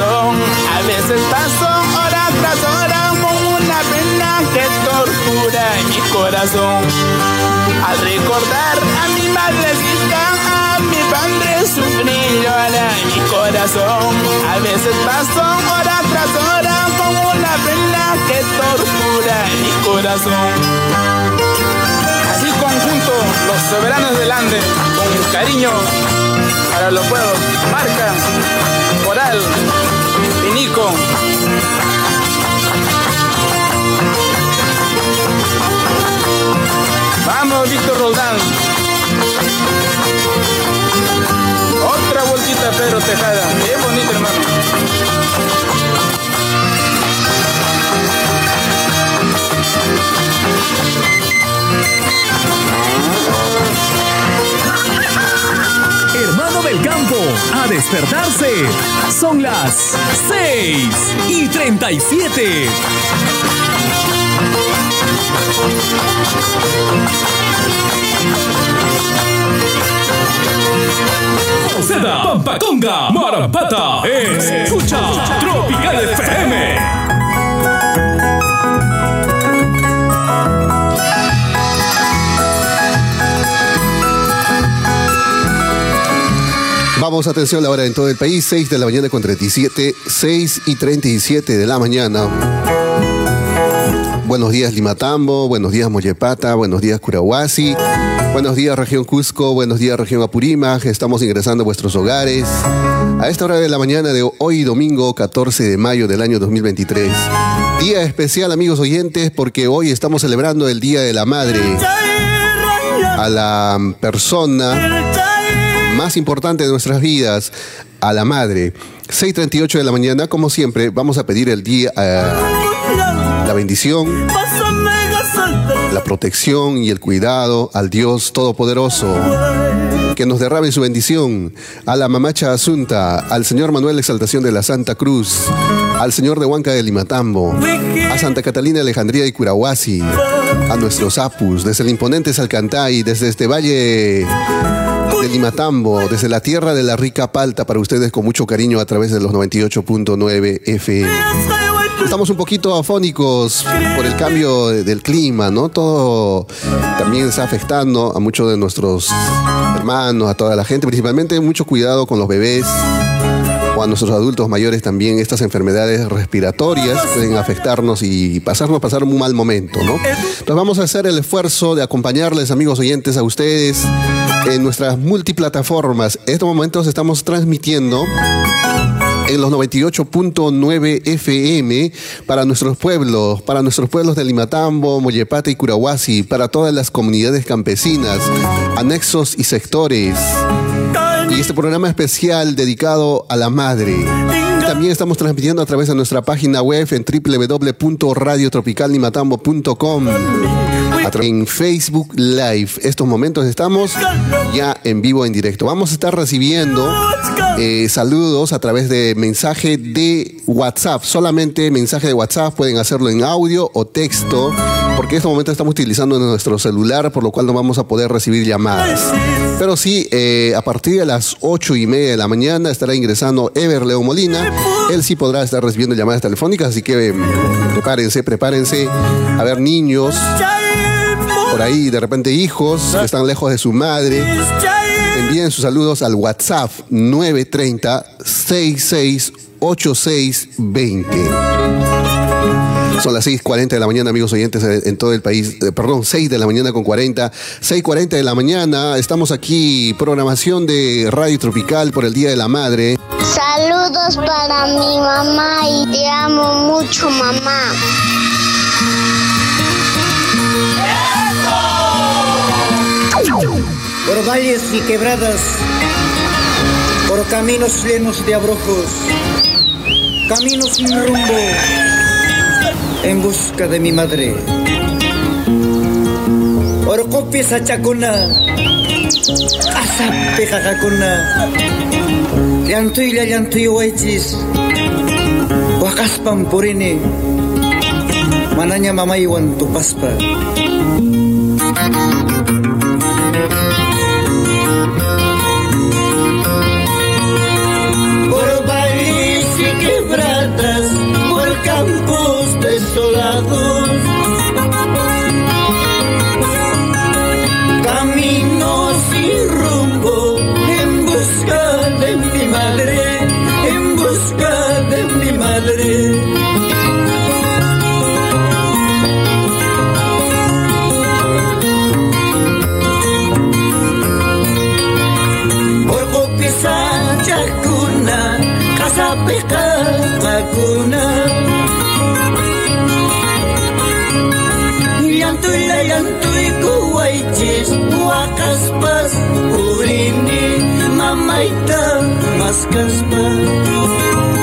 A veces paso hora tras hora con una pena que tortura mi corazón. Al recordar a mi madrecita, a mi padre sufrir llora mi corazón. A veces paso hora tras hora con una pena que tortura mi corazón. Así conjunto, los soberanos del Ande, con cariño para los pueblos, marca, Coral, Vamos, Víctor Roldán. Otra vueltita, Pedro Tejada. Qué bonito, hermano. Del campo, a despertarse. Son las 6 y 37. Seda, Pampaconga, Marampata, escucha Tropical FM. Vamos, atención, la hora en todo el país, 6 de la mañana con 37, 6 y 37 de la mañana. Buenos días Limatambo, buenos días Mollepata, buenos días Curahuasi, buenos días región Cusco, buenos días región Apurímac, estamos ingresando a vuestros hogares a esta hora de la mañana de hoy domingo 14 de mayo del año 2023. Día especial amigos oyentes porque hoy estamos celebrando el Día de la Madre a la persona más importante de nuestras vidas, a la madre. 6.38 de la mañana, como siempre, vamos a pedir el día, eh, la bendición, la protección y el cuidado al Dios Todopoderoso. Que nos derrame su bendición a la mamacha Asunta, al señor Manuel Exaltación de la Santa Cruz, al señor de Huanca de Limatambo, a Santa Catalina Alejandría y Curahuasi, a nuestros apus, desde el imponente Salcantay, desde este valle de Limatambo, desde la tierra de la rica palta, para ustedes con mucho cariño a través de los 98.9 FM. Estamos un poquito afónicos por el cambio del clima, ¿no? Todo también está afectando a muchos de nuestros hermanos, a toda la gente, principalmente mucho cuidado con los bebés a nuestros adultos mayores también estas enfermedades respiratorias pueden afectarnos y pasarnos pasar un mal momento, ¿no? Entonces vamos a hacer el esfuerzo de acompañarles, amigos oyentes, a ustedes en nuestras multiplataformas. En estos momentos estamos transmitiendo en los 98.9 FM para nuestros pueblos, para nuestros pueblos de Limatambo, Mollepata y Curahuasi, para todas las comunidades campesinas, anexos y sectores. Y este programa especial dedicado a la madre. También estamos transmitiendo a través de nuestra página web en www.radiotropicalnimatambo.com en Facebook Live. Estos momentos estamos ya en vivo, en directo. Vamos a estar recibiendo eh, saludos a través de mensaje de WhatsApp. Solamente mensaje de WhatsApp pueden hacerlo en audio o texto, porque en este momento estamos utilizando nuestro celular, por lo cual no vamos a poder recibir llamadas. Pero sí, eh, a partir de las ocho y media de la mañana estará ingresando Ever Leo Molina. Él sí podrá estar recibiendo llamadas telefónicas, así que eh, prepárense, prepárense. A ver, niños por ahí de repente hijos que están lejos de su madre, envíen sus saludos al WhatsApp 930 668620. Son las 6.40 de la mañana, amigos oyentes, en todo el país. Eh, perdón, 6 de la mañana con 40. 6.40 de la mañana. Estamos aquí, programación de Radio Tropical por el Día de la Madre. Saludos para mi mamá y te amo mucho, mamá. por valles y quebradas, por caminos llenos de abrojos, caminos sin rumbo, en busca de mi madre. Orcopies achacuna, asape jajacuna, llantuilla llantuyo waichis, wakaspan purine, mananya mamaywan tupaspa. Allantuiku waichis Wakaspas Urini Mamaita mas Maskaspas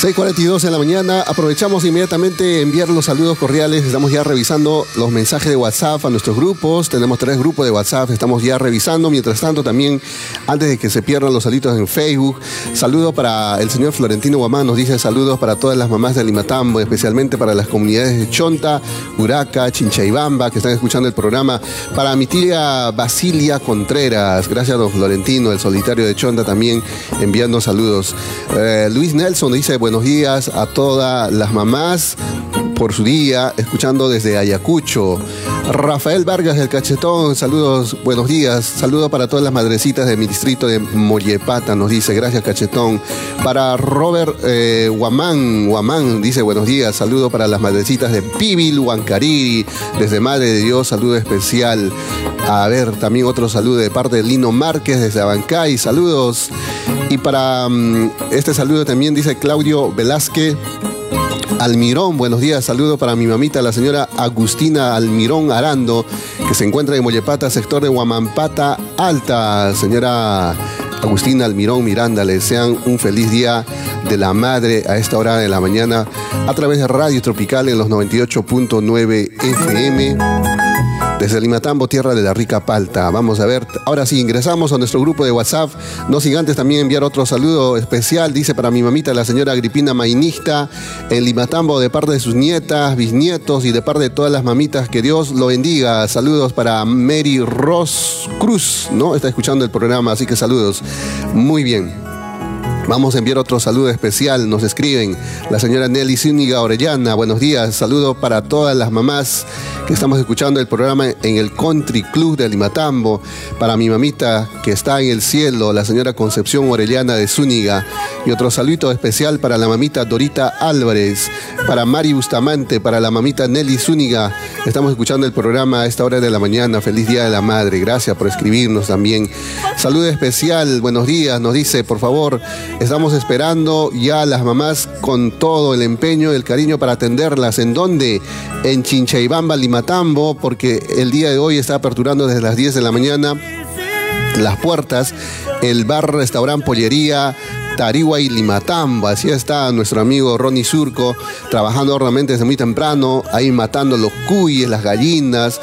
6.42 en la mañana. Aprovechamos inmediatamente enviar los saludos cordiales. Estamos ya revisando los mensajes de WhatsApp a nuestros grupos. Tenemos tres grupos de WhatsApp. Estamos ya revisando. Mientras tanto, también, antes de que se pierdan los saludos en Facebook, saludos para el señor Florentino Guamán. Nos dice saludos para todas las mamás de Limatambo, especialmente para las comunidades de Chonta, Uraca, Chinchaibamba, que están escuchando el programa. Para mi tía Basilia Contreras. Gracias, don Florentino, el solitario de Chonta, también enviando saludos. Eh, Luis Nelson dice, buenos días a todas las mamás por su día, escuchando desde Ayacucho. Rafael Vargas del Cachetón, saludos, buenos días. Saludos para todas las madrecitas de mi distrito de Mollepata, nos dice, gracias Cachetón. Para Robert eh, Guamán, dice, buenos días. Saludos para las madrecitas de Pibil, Huancariri, desde Madre de Dios, saludo especial. A ver, también otro saludo de parte de Lino Márquez desde Abancay, saludos. Y para mm, este saludo también dice Claudio Velázquez. Almirón, buenos días, saludo para mi mamita, la señora Agustina Almirón Arando, que se encuentra en Mollepata, sector de Huamampata Alta. Señora Agustina Almirón Miranda, le desean un feliz día de la madre a esta hora de la mañana a través de Radio Tropical en los 98.9 FM desde Limatambo, tierra de la rica palta. Vamos a ver, ahora sí, ingresamos a nuestro grupo de WhatsApp. No sin antes también enviar otro saludo especial, dice para mi mamita, la señora Agripina Mainista, en Limatambo, de parte de sus nietas, bisnietos y de parte de todas las mamitas. Que Dios lo bendiga. Saludos para Mary Ross Cruz, ¿no? Está escuchando el programa, así que saludos. Muy bien. Vamos a enviar otro saludo especial. Nos escriben la señora Nelly Zúñiga Orellana. Buenos días. Saludo para todas las mamás que estamos escuchando el programa en el Country Club de Limatambo. Para mi mamita que está en el cielo, la señora Concepción Orellana de Zúñiga. Y otro saludo especial para la mamita Dorita Álvarez. Para Mari Bustamante, para la mamita Nelly Zúñiga. Estamos escuchando el programa a esta hora de la mañana. Feliz Día de la Madre. Gracias por escribirnos también. Saludo especial. Buenos días. Nos dice, por favor, Estamos esperando ya las mamás con todo el empeño, el cariño para atenderlas. ¿En dónde? En Chinchaibamba, Limatambo, porque el día de hoy está aperturando desde las 10 de la mañana las puertas el bar restaurante Pollería Tarigua y Limatambo. Así está nuestro amigo Ronnie Surco, trabajando realmente desde muy temprano, ahí matando los cuyes, las gallinas,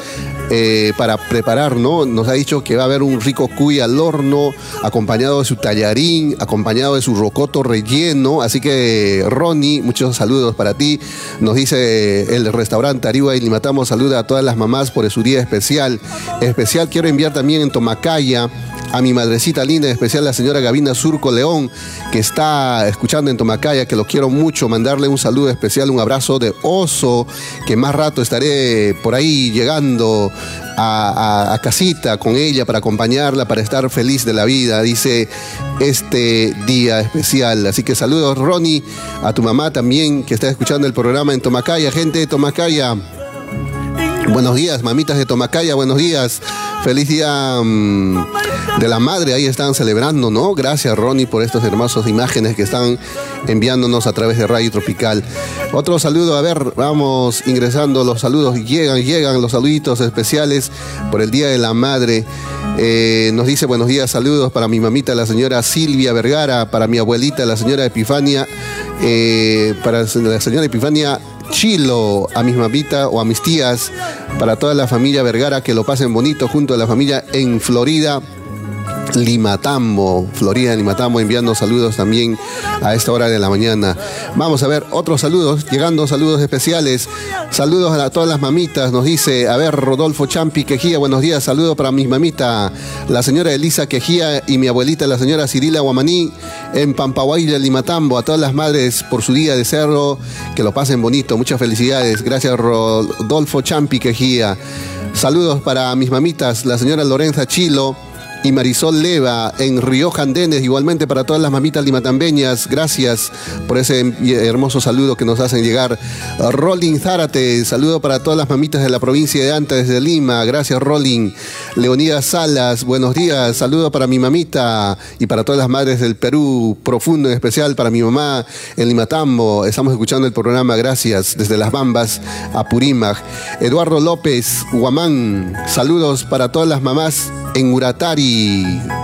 eh, para preparar, ¿no? Nos ha dicho que va a haber un rico cuy al horno, acompañado de su tallarín, acompañado de su rocoto relleno. Así que, Ronnie, muchos saludos para ti. Nos dice el restaurante Ariwa y Limatamos, saluda a todas las mamás por su día especial. Especial quiero enviar también en Tomacaya a mi madrecita linda, especial la señora Gavina Surco León, que está escuchando en Tomacaya, que lo quiero mucho, mandarle un saludo especial, un abrazo de oso, que más rato estaré por ahí llegando a, casita con ella para acompañarla, para estar feliz de la vida, dice este día especial. Así que saludos, Ronnie, a tu mamá también, que está escuchando el programa en Tomacaya, gente de Tomacaya. Buenos días, mamitas de Tomacaya, buenos días. Feliz día mm, de la madre, ahí están celebrando, ¿no? Gracias, Ronnie, por estas hermosas imágenes que están enviándonos a través de Radio Tropical. Otro saludo, a ver, vamos ingresando los saludos, llegan, llegan los saluditos especiales por el Día de la Madre. Eh, nos dice buenos días, saludos para mi mamita, la señora Silvia Vergara, para mi abuelita, la señora Epifania, eh, para la señora Epifania Chilo, a mis mamitas o a mis tías, para toda la familia Vergara, que lo pasen bonito junto a la familia en Florida. Limatambo, Florida Limatambo, enviando saludos también a esta hora de la mañana. Vamos a ver otros saludos, llegando saludos especiales. Saludos a todas las mamitas, nos dice, a ver, Rodolfo Champi Quejía, buenos días, saludo para mi mamita, la señora Elisa Quejía y mi abuelita, la señora Cirila Guamaní, en Pampaguay Limatambo, a todas las madres por su día de cerro, que lo pasen bonito, muchas felicidades. Gracias, Rodolfo Champi Quejía. Saludos para mis mamitas, la señora Lorenza Chilo y Marisol Leva en Río Jandenes, igualmente para todas las mamitas limatambeñas, gracias por ese hermoso saludo que nos hacen llegar. Rolling Zárate, saludo para todas las mamitas de la provincia de Anta desde Lima, gracias Rolling. Leonidas Salas, buenos días, saludo para mi mamita y para todas las madres del Perú, profundo en especial para mi mamá en Limatambo, estamos escuchando el programa, gracias, desde Las Bambas a Purímac. Eduardo López, Guamán, saludos para todas las mamás en Uratari.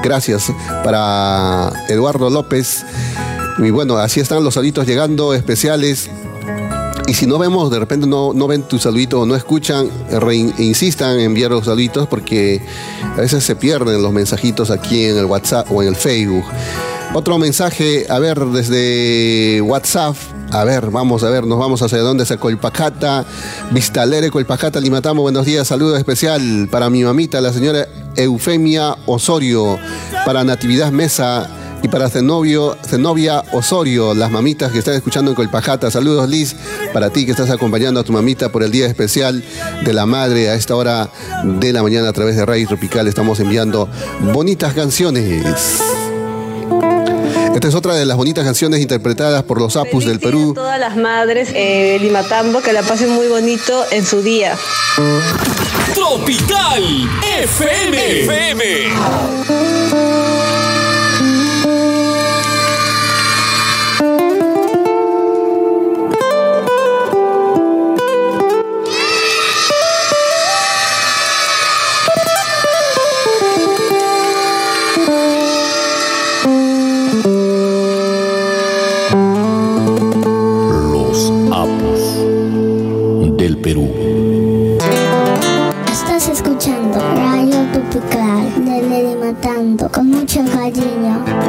Gracias para Eduardo López. Y bueno, así están los saluditos llegando especiales. Y si no vemos, de repente no, no ven tu saludito o no escuchan, insistan en enviar los saluditos porque a veces se pierden los mensajitos aquí en el WhatsApp o en el Facebook. Otro mensaje, a ver, desde WhatsApp. A ver, vamos a ver, nos vamos hacia dónde, hacia Colpacata, Vistalere, Colpacata, Limatamo. Buenos días, saludo especial para mi mamita, la señora Eufemia Osorio, para Natividad Mesa y para Zenobio, Zenobia Osorio, las mamitas que están escuchando en Colpajata. Saludos Liz, para ti que estás acompañando a tu mamita por el día especial de la madre a esta hora de la mañana a través de Radio Tropical. Estamos enviando bonitas canciones. Esta es otra de las bonitas canciones interpretadas por los Apus del Perú. A todas las madres eh, Limatambo que la pasen muy bonito en su día. Tropical FM. FM. Con mucho cariño.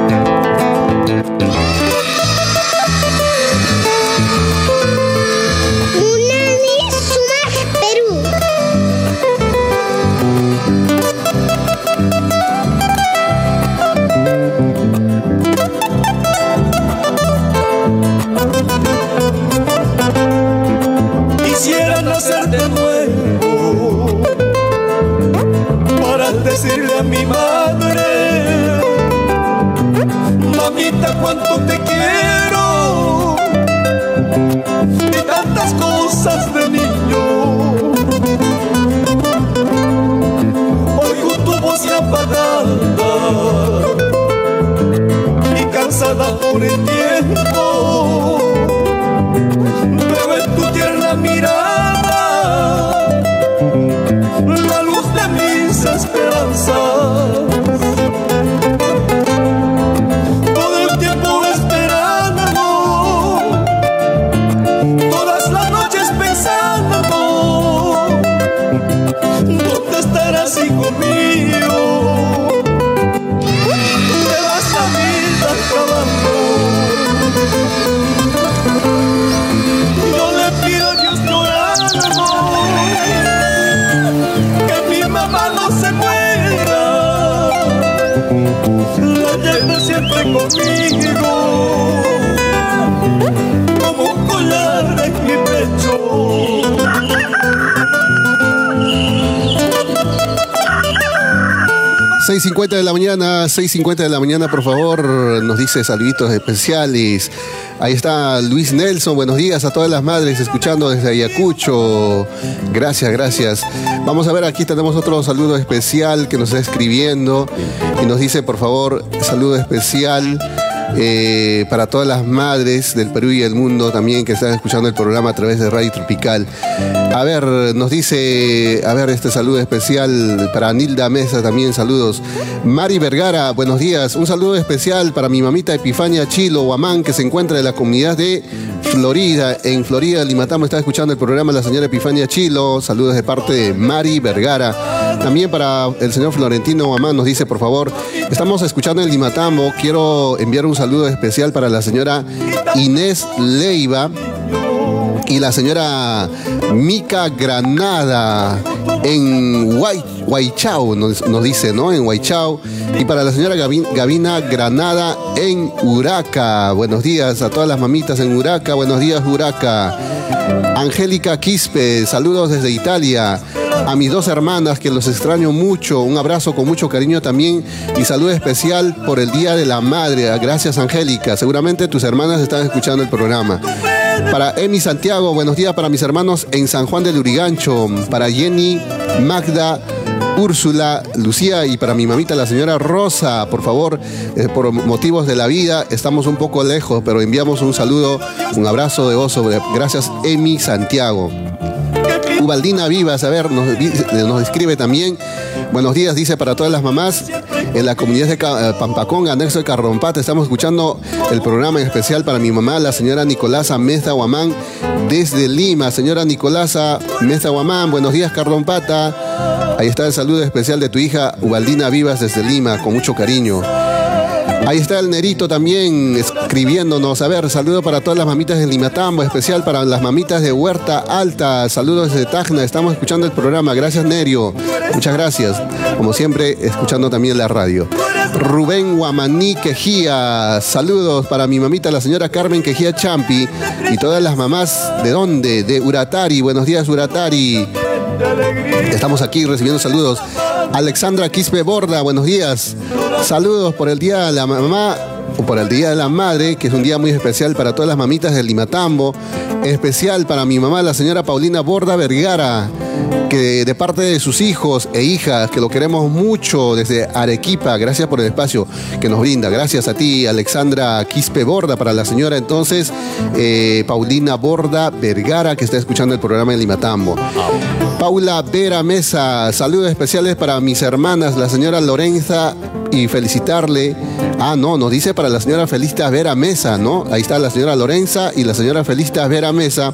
Cansada 6.50 de la mañana, 6.50 de la mañana, por favor, nos dice saluditos especiales. Ahí está Luis Nelson, buenos días a todas las madres escuchando desde Ayacucho. Gracias, gracias. Vamos a ver, aquí tenemos otro saludo especial que nos está escribiendo y nos dice, por favor, saludo especial eh, para todas las madres del Perú y el mundo también que están escuchando el programa a través de Radio Tropical. A ver, nos dice, a ver, este saludo especial para Nilda Mesa también, saludos. Mari Vergara, buenos días. Un saludo especial para mi mamita Epifania Chilo Guamán, que se encuentra en la comunidad de Florida. En Florida, Limatamo está escuchando el programa la señora Epifania Chilo. Saludos de parte de Mari Vergara. También para el señor Florentino Guamán nos dice, por favor, estamos escuchando el Limatambo. Quiero enviar un saludo especial para la señora Inés Leiva y la señora Mica Granada en Huaychao, nos, dice, ¿no? En Huaychao. Y para la señora Gavina Granada en Uraca. Buenos días a todas las mamitas en Uraca. Buenos días, Uraca. Angélica Quispe, saludos desde Italia. A mis dos hermanas que los extraño mucho, un abrazo con mucho cariño también y saludo especial por el Día de la Madre. Gracias Angélica, seguramente tus hermanas están escuchando el programa. Para Emi Santiago, buenos días para mis hermanos en San Juan del Urigancho. Para Jenny, Magda, Úrsula, Lucía y para mi mamita, la señora Rosa, por favor, eh, por motivos de la vida, estamos un poco lejos, pero enviamos un saludo, un abrazo de oso. Gracias, Emi Santiago. Ubaldina Vivas, a ver, nos, nos escribe también. Buenos días, dice para todas las mamás en la comunidad de eh, Pampacón, anexo de Carrompata. Estamos escuchando el programa especial para mi mamá, la señora Nicolasa Mesta Guamán, desde Lima. Señora Nicolasa Mesta Guamán, buenos días, Carrompata. Ahí está el saludo especial de tu hija Ubaldina Vivas desde Lima, con mucho cariño. Ahí está el Nerito también escribiéndonos. A ver, saludo para todas las mamitas de Limatambo, especial para las mamitas de Huerta Alta. Saludos desde Tacna, estamos escuchando el programa. Gracias, Nerio. Muchas gracias. Como siempre, escuchando también la radio. Rubén Guamaní Quejía. Saludos para mi mamita, la señora Carmen Quejía Champi. Y todas las mamás, ¿de dónde? De Uratari. Buenos días, Uratari. Estamos aquí recibiendo saludos. Alexandra Quispe Borda, buenos días. Saludos por el Día de la Mamá o por el Día de la Madre, que es un día muy especial para todas las mamitas del Limatambo. Especial para mi mamá, la señora Paulina Borda Vergara, que de parte de sus hijos e hijas, que lo queremos mucho desde Arequipa, gracias por el espacio que nos brinda. Gracias a ti, Alexandra Quispe Borda, para la señora entonces, eh, Paulina Borda Vergara, que está escuchando el programa de Limatambo. Paula Vera Mesa, saludos especiales para mis hermanas, la señora Lorenza, y felicitarle. Ah, no, nos dice para la señora Felista Vera Mesa, ¿no? Ahí está la señora Lorenza y la señora Felista Vera Mesa.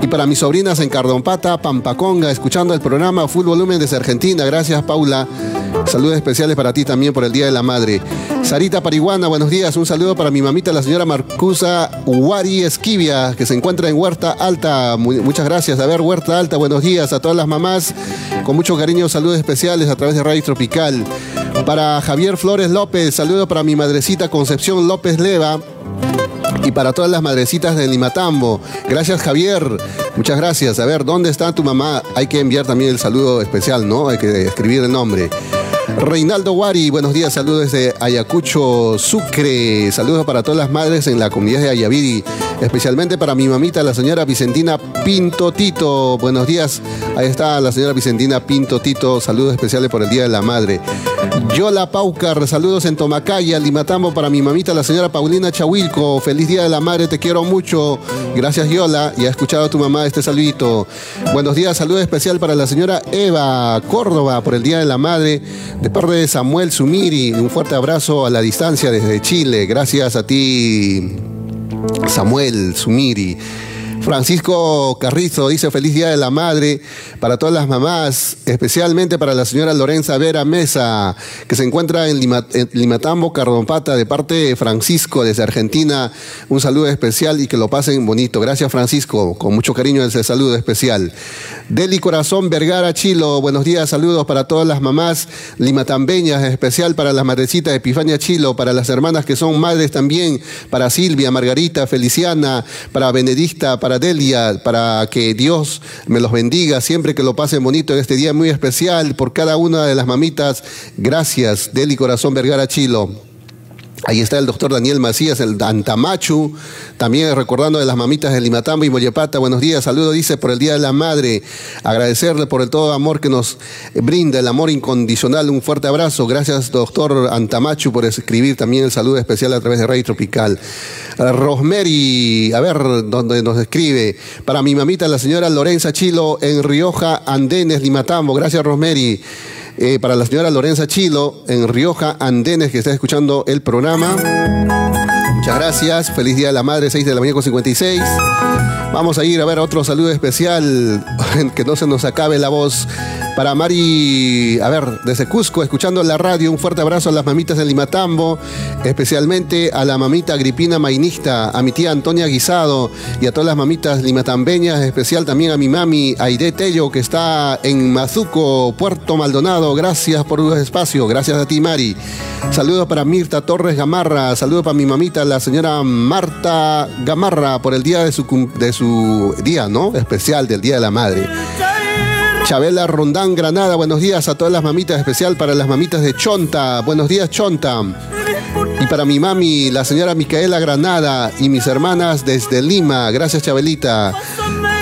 Y para mis sobrinas en Cardompata, Pampaconga, escuchando el programa Full Volumen desde Argentina. Gracias, Paula. Saludos especiales para ti también por el Día de la Madre. Sarita Pariguana, buenos días. Un saludo para mi mamita, la señora Marcusa Uari Esquivia, que se encuentra en Huerta Alta. muchas gracias. A ver, Huerta Alta, buenos días a todas las mamás. Con mucho cariño, saludos especiales a través de Radio Tropical. Para Javier Flores López, saludo para mi madrecita Concepción López Leva y para todas las madrecitas de Limatambo. Gracias, Javier. Muchas gracias. A ver, ¿dónde está tu mamá? Hay que enviar también el saludo especial, ¿no? Hay que escribir el nombre. Reinaldo Wari, buenos días, saludos desde Ayacucho, Sucre. Saludos para todas las madres en la comunidad de Ayaviri, especialmente para mi mamita, la señora Vicentina Pinto Tito. Buenos días, ahí está la señora Vicentina Pinto Tito. Saludos especiales por el Día de la Madre. Yola Paucar, saludos en Tomacaya, Limatambo para mi mamita, la señora Paulina Chahuilco. Feliz Día de la Madre, te quiero mucho. Gracias, Yola. Y ha escuchado a tu mamá este saludito. Buenos días, saludo especial para la señora Eva Córdoba por el Día de la Madre. De parte de Samuel Sumiri, un fuerte abrazo a la distancia desde Chile. Gracias a ti, Samuel Sumiri. Francisco Carrizo dice feliz día de la madre para todas las mamás, especialmente para la señora Lorenza Vera Mesa, que se encuentra en, Limatambo, Cardompata, de parte de Francisco desde Argentina. Un saludo especial y que lo pasen bonito. Gracias Francisco, con mucho cariño ese saludo especial. Deli Corazón Vergara Chilo, buenos días, saludos para todas las mamás limatambeñas, especial para las madrecitas Epifania Chilo, para las hermanas que son madres también, para Silvia, Margarita, Feliciana, para Benedicta, para Delia, para que Dios me los bendiga siempre que lo pasen bonito en este día muy especial por cada una de las mamitas. Gracias, Deli Corazón Vergara Chilo. Ahí está el doctor Daniel Macías, el Antamachu, también recordando de las mamitas de Limatambo y Moyepata. Buenos días, saludo, dice, por el Día de la Madre. Agradecerle por el todo amor que nos brinda, el amor incondicional. Un fuerte abrazo. Gracias, doctor Antamachu, por escribir también el saludo especial a través de Radio Tropical. Rosemary, a ver dónde nos escribe. Para mi mamita, la señora Lorenza Chilo, en Rioja, Andenes, Limatambo. Gracias, Rosemary. Eh, para la señora Lorenza Chilo en Rioja, Andenes, que está escuchando el programa. Muchas gracias. Feliz Día de la Madre, 6 de la mañana con 56. Vamos a ir a ver otro saludo especial, que no se nos acabe la voz Para Mari, a ver, desde Cusco, escuchando la radio, un fuerte abrazo a las mamitas de Limatambo, especialmente a la mamita Agripina Mainista, a mi tía Antonia Guisado y a todas las mamitas limatambeñas, especial también a mi mami Aide Tello, que está en Mazuco, Puerto Maldonado. Gracias por el espacio, gracias a ti, Mari. Saludos para Mirta Torres Gamarra, saludos para mi mamita, la señora Marta Gamarra, por el día de su, de su día, ¿no? Especial del Día de la Madre. Chabela Rondán Granada, buenos días a todas las mamitas, especial para las mamitas de Chonta. Buenos días, Chonta. Y para mi mami, la señora Micaela Granada y mis hermanas desde Lima. Gracias, Chabelita.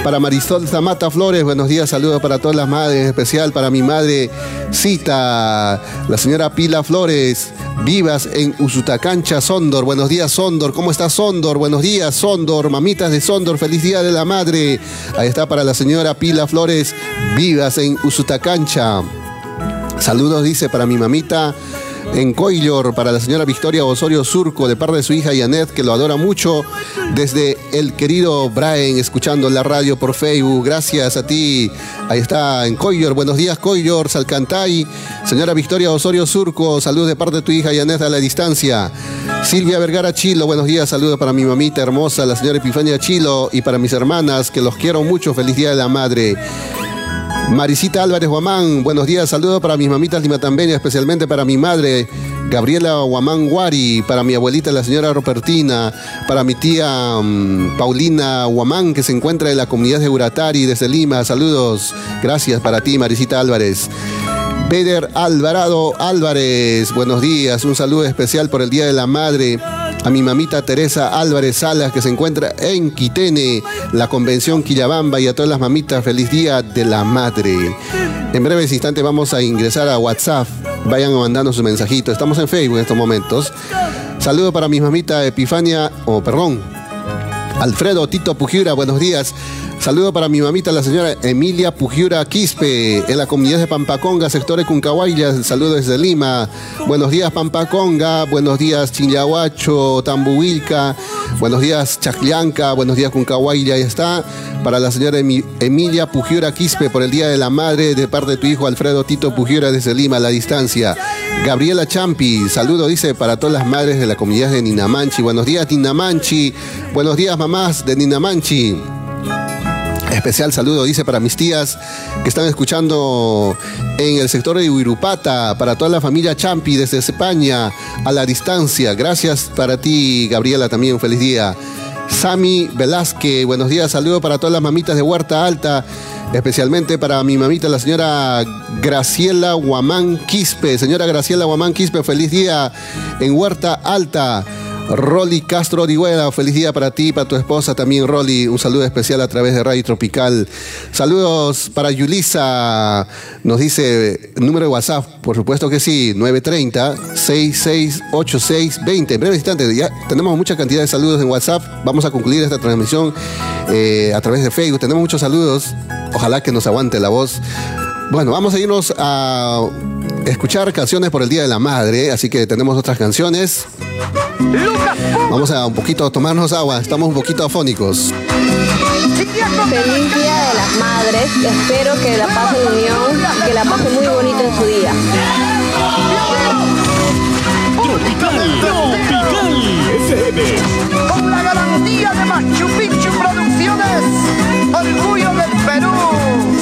Para Marisol Zamata Flores, buenos días, saludos para todas las madres, en especial para mi madre Cita, la señora Pila Flores, vivas en Usutacancha, Sondor. Buenos días, Sondor. ¿Cómo está Sondor? Buenos días, Sondor. Mamitas de Sondor, feliz día de la madre. Ahí está para la señora Pila Flores, vivas en Usutacancha. Saludos, dice, para mi mamita en Coillor para la señora Victoria Osorio Surco de parte de su hija Yanet, que lo adora mucho, desde el querido Brian, escuchando la radio por Facebook. Gracias a ti. Ahí está en Coillor. Buenos días, Coillor, Salcantay. Señora Victoria Osorio Surco, salud de parte de tu hija Yanet a la distancia. Silvia Vergara Chilo, buenos días, saludos para mi mamita hermosa, la señora Epifania Chilo, y para mis hermanas, que los quiero mucho. Feliz Día de la Madre. Marisita Álvarez Guamán, buenos días, saludos para mis mamitas limatambeñas, especialmente para mi madre Gabriela Guamán Guari, para mi abuelita la señora Robertina, para mi tía mm, Paulina Guamán que se encuentra en la comunidad de Uratari desde Lima, saludos, gracias para ti Marisita Álvarez. Beder Alvarado Álvarez, buenos días, un saludo especial por el Día de la Madre a mi mamita Teresa Álvarez Salas, que se encuentra en Quitene, la convención Quillabamba, y a todas las mamitas, feliz día de la madre. En breves instantes vamos a ingresar a WhatsApp. Vayan mandando su mensajito. Estamos en Facebook en estos momentos. Saludo para mi mamita Epifania, o perdón, Alfredo Tito Pujiura, buenos días. Saludo para mi mamita, la señora Emilia Pujiura Quispe, en la comunidad de Pampaconga, sector de Cuncahuayla. Saludo desde Lima. Buenos días, Pampaconga. Buenos días, Chinyahuacho, Tambuilca. Buenos días, Chaclianca. Buenos días, Cuncahuayla. Ahí está. Para la señora Emilia Pujiura Quispe, por el Día de la Madre, de parte de tu hijo Alfredo Tito Pujiura, desde Lima, a la distancia. Gabriela Champi, saludo, dice, para todas las madres de la comunidad de Ninamanchi. Buenos días, Ninamanchi. Buenos días, mamás de Ninamanchi. Especial saludo, dice, para mis tías que están escuchando en el sector de Huirupata, para toda la familia Champi desde España, a la distancia. Gracias para ti, Gabriela, también. Feliz día. Sami Velázquez, buenos días, saludo para todas las mamitas de Huerta Alta, especialmente para mi mamita, la señora Graciela Guamán Quispe. Señora Graciela Guamán Quispe, feliz día en Huerta Alta. Rolly Castro Orihuela, feliz día para ti, para tu esposa también, Rolly. Un saludo especial a través de Radio Tropical. Saludos para Yulisa, nos dice número de WhatsApp, por supuesto que sí, 930-668620. En breves instantes, ya tenemos mucha cantidad de saludos en WhatsApp. Vamos a concluir esta transmisión eh, a través de Facebook. Tenemos muchos saludos. Ojalá que nos aguante la voz. Bueno, vamos a irnos a escuchar canciones por el Día de la Madre, así que tenemos otras canciones. Vamos a un poquito tomarnos agua, estamos un poquito afónicos. Feliz Día de las Madres, espero que la pasen unión que la pasen muy bonito en su día. Tropical, Tropical FM. Con la garantía de Machu Picchu Producciones, orgullo del Perú.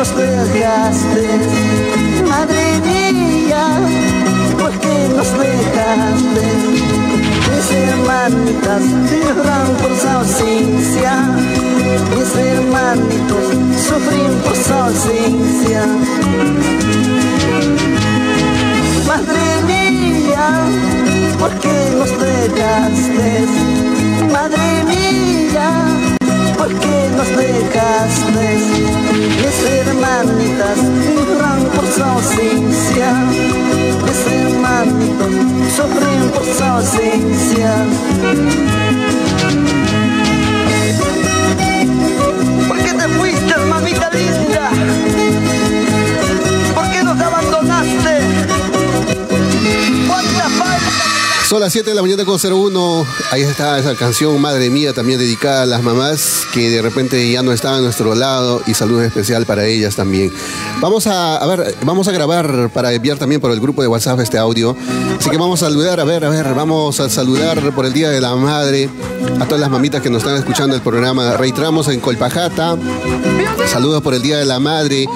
Nos dejaste? Madre mía, ¿por qué nos dejaste? Mis hermanitas lloran por su ausencia, mis hermanitos sufren por su ausencia. Madre mía, ¿por qué nos dejaste? Madre mía, ¿por qué nos dejaste? Mis hermanitas lloran por su ausencia, mis hermanitos sufren por su ausencia. ¿Por qué te fuiste, mamita linda? Son las 7 de la mañana con 01. Ahí está esa canción, Madre Mía, también dedicada a las mamás que de repente ya no están a nuestro lado y saludo especial para ellas también. Vamos a, ver, vamos a grabar para enviar también por el grupo de WhatsApp este audio. Así que vamos a saludar, a ver, a ver, vamos a saludar por el Día de la Madre a todas las mamitas que nos están escuchando el programa. Reiteramos en Colpajata. Saludos por el Día de la Madre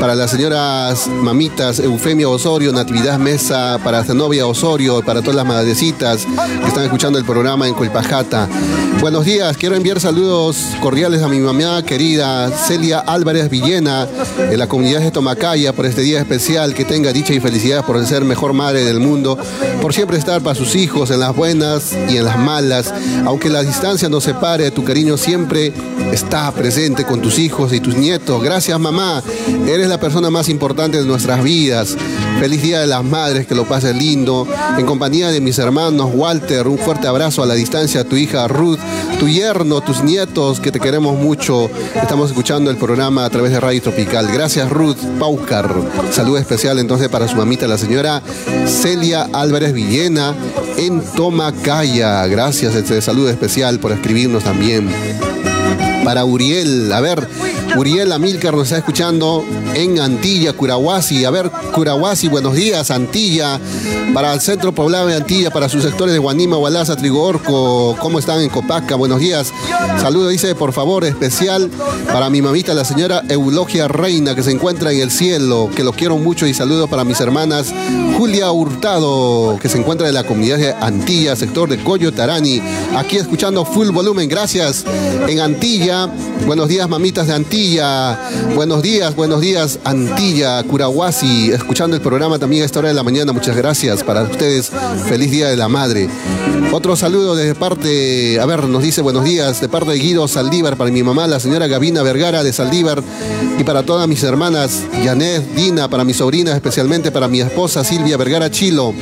para las señoras mamitas Eufemia Osorio, Natividad Mesa, para Zenobia Osorio, para todas las que están escuchando el programa en Colpajata. Buenos días, quiero enviar saludos cordiales a mi mamá querida Celia Álvarez Villena, en la comunidad de Tomacaya, por este día especial. Que tenga dicha y felicidad por ser mejor madre del mundo, por siempre estar para sus hijos en las buenas y en las malas. Aunque la distancia nos separe, tu cariño siempre está presente con tus hijos y tus nietos. Gracias, mamá. Eres la persona más importante de nuestras vidas. Feliz Día de las Madres, que lo pases lindo. En compañía de mis hermanos Walter, un fuerte abrazo a la distancia a tu hija Ruth, tu yerno, tus nietos, que te queremos mucho. Estamos escuchando el programa a través de Radio Tropical. Gracias, Ruth Paucar. Saludo especial entonces para su mamita, la señora Celia Álvarez Villena, en Tomacaya. Gracias, este saludo especial por escribirnos también para Uriel. A ver, Uriel Amílcar nos está escuchando en Antilla, Curahuasi. A ver, Curahuasi, buenos días, Antilla. Para el centro poblado de Antilla, para sus sectores de Guanima, Gualaza, Trigorco, ¿cómo están en Copaca? Buenos días. Saludo, dice, por favor, especial para mi mamita, la señora Eulogia Reina, que se encuentra en el cielo, que lo quiero mucho. Y saludo para mis hermanas Julia Hurtado, que se encuentra en la comunidad de Antilla, sector de Coyo Tarani. Aquí escuchando full volumen, gracias. En Antilla. Buenos días, mamitas de Antilla. Buenos días, buenos días, Antilla, Curahuasi. Escuchando el programa también a esta hora de la mañana. Muchas gracias para ustedes. Feliz Día de la Madre. Otro saludo desde parte, a ver, nos dice buenos días, de parte de Guido Saldívar, para mi mamá, la señora Gavina Vergara de Saldívar, y para todas mis hermanas, Janet, Dina, para mi sobrina, especialmente para mi esposa Silvia Vergara Chilo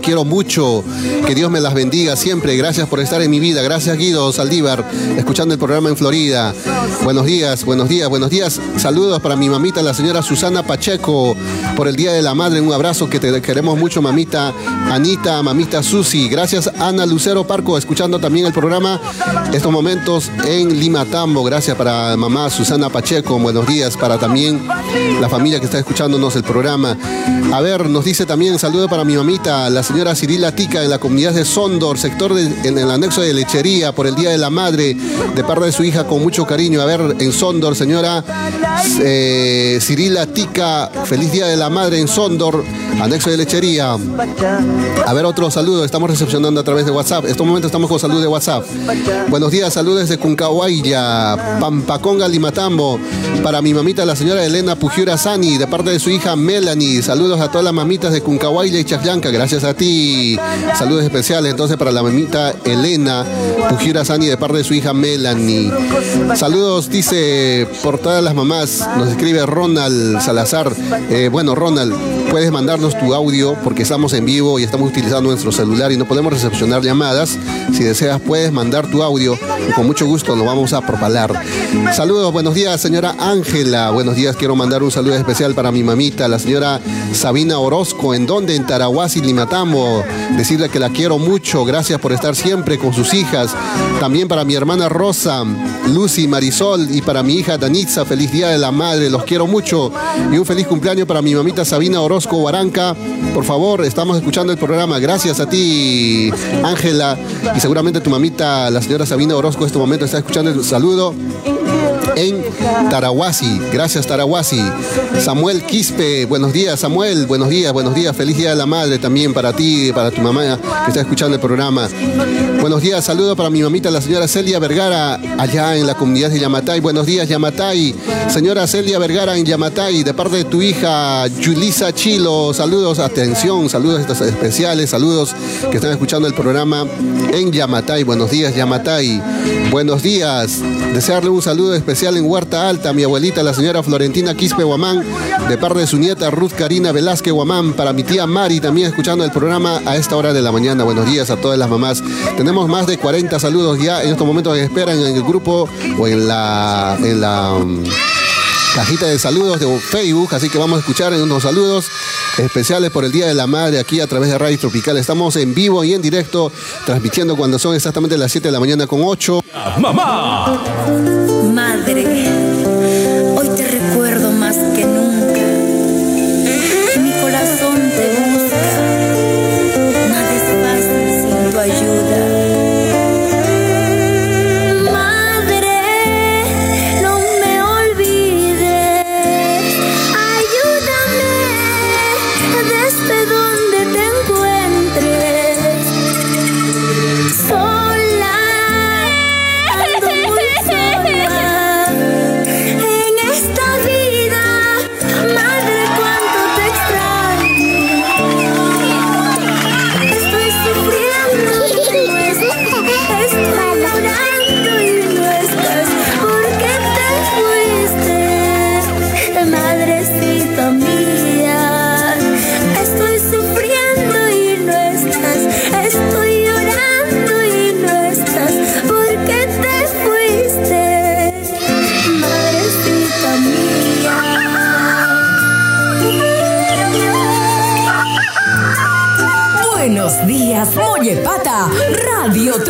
quiero mucho, que Dios me las bendiga siempre, gracias por estar en mi vida, gracias Guido Saldívar, escuchando el programa en Florida. Buenos días, buenos días, buenos días. Saludos para mi mamita, la señora Susana Pacheco, por el Día de la Madre, un abrazo que te queremos mucho, mamita Anita, mamita Susi. Gracias Ana Lucero Parco, escuchando también el programa estos momentos en Lima Tambo. Gracias para mamá Susana Pacheco, buenos días para también la familia que está escuchándonos el programa. A ver, nos dice también saludo para mi mamita, la señora Cirila Tica, en la comunidad de Sondor, sector de, en el anexo de lechería, por el Día de la Madre, de parte de su hija, con mucho cariño. A ver, en Sondor, señora eh, Cirila Tica, feliz Día de la Madre en Sondor, anexo de lechería. A ver, otro saludo, estamos recepcionando a través de WhatsApp. En estos momentos estamos con salud de WhatsApp. Buenos días, saludos desde Cuncahuaya, Pampaconga, Limatambo, para mi mamita, la señora Elena Pujiura Sani, de parte de su hija Melanie. Saludos a todas las mamitas de Cuncahuaya y Chaclanca, gracias a ti. Saludos especiales entonces para la mamita Elena Pujiura Sani, de parte de su hija Melanie. Saludos, dice, por todas las mamás, nos escribe Ronald Salazar. Eh, bueno, Ronald, puedes mandarnos tu audio porque estamos en vivo y estamos utilizando nuestro celular y no podemos recepcionar llamadas. Si deseas, puedes mandar tu audio y con mucho gusto lo vamos a propalar. Saludos, buenos días, señora Ángela. Buenos días, quiero mandar un saludo especial para mi mamita, la señora Sabina Orozco. ¿En donde? En Tarahuasi, Limatambo. Decirle que la quiero mucho. Gracias por estar siempre con sus hijas. También para mi hermana Rosa, Lucy, Marisol y para mi hija Danitza. Feliz Día de la Madre. Los quiero mucho. Y un feliz cumpleaños para mi mamita Sabina Orozco Guaranca. Por favor, estamos escuchando el programa. Gracias a ti, Ángela. Y seguramente tu mamita, la señora Sabina Orozco, en este momento está escuchando el saludo en Tarahuasi. Gracias, Tarahuasi. Samuel Quispe, buenos días, Samuel. Buenos días, buenos días. Feliz Día de la Madre también para ti, para tu mamá que está escuchando el programa. Buenos días, saludo para mi mamita, la señora Celia Vergara, allá en la comunidad de Yamatay. Buenos días, Yamatay. Señora Celia Vergara en Yamatay, de parte de tu hija Yulisa Chilo. Saludos, atención, saludos especiales, saludos que están escuchando el programa en Yamatay. Buenos días, Yamatay. Buenos días. Desearle un saludo especial en Huerta Alta a mi abuelita, la señora Florentina Quispe Guamán, de parte de su nieta Ruth Karina Velázquez Guamán, para mi tía Mari, también escuchando el programa a esta hora de la mañana. Buenos días a todas las mamás. Tenemos más de 40 saludos ya en estos momentos que esperan en el grupo o en la, um, cajita de saludos de Facebook, así que vamos a escuchar unos saludos especiales por el Día de la Madre aquí a través de Radio Tropical. Estamos en vivo y en directo, transmitiendo cuando son exactamente las 7 de la mañana con 8. ¡Mamá!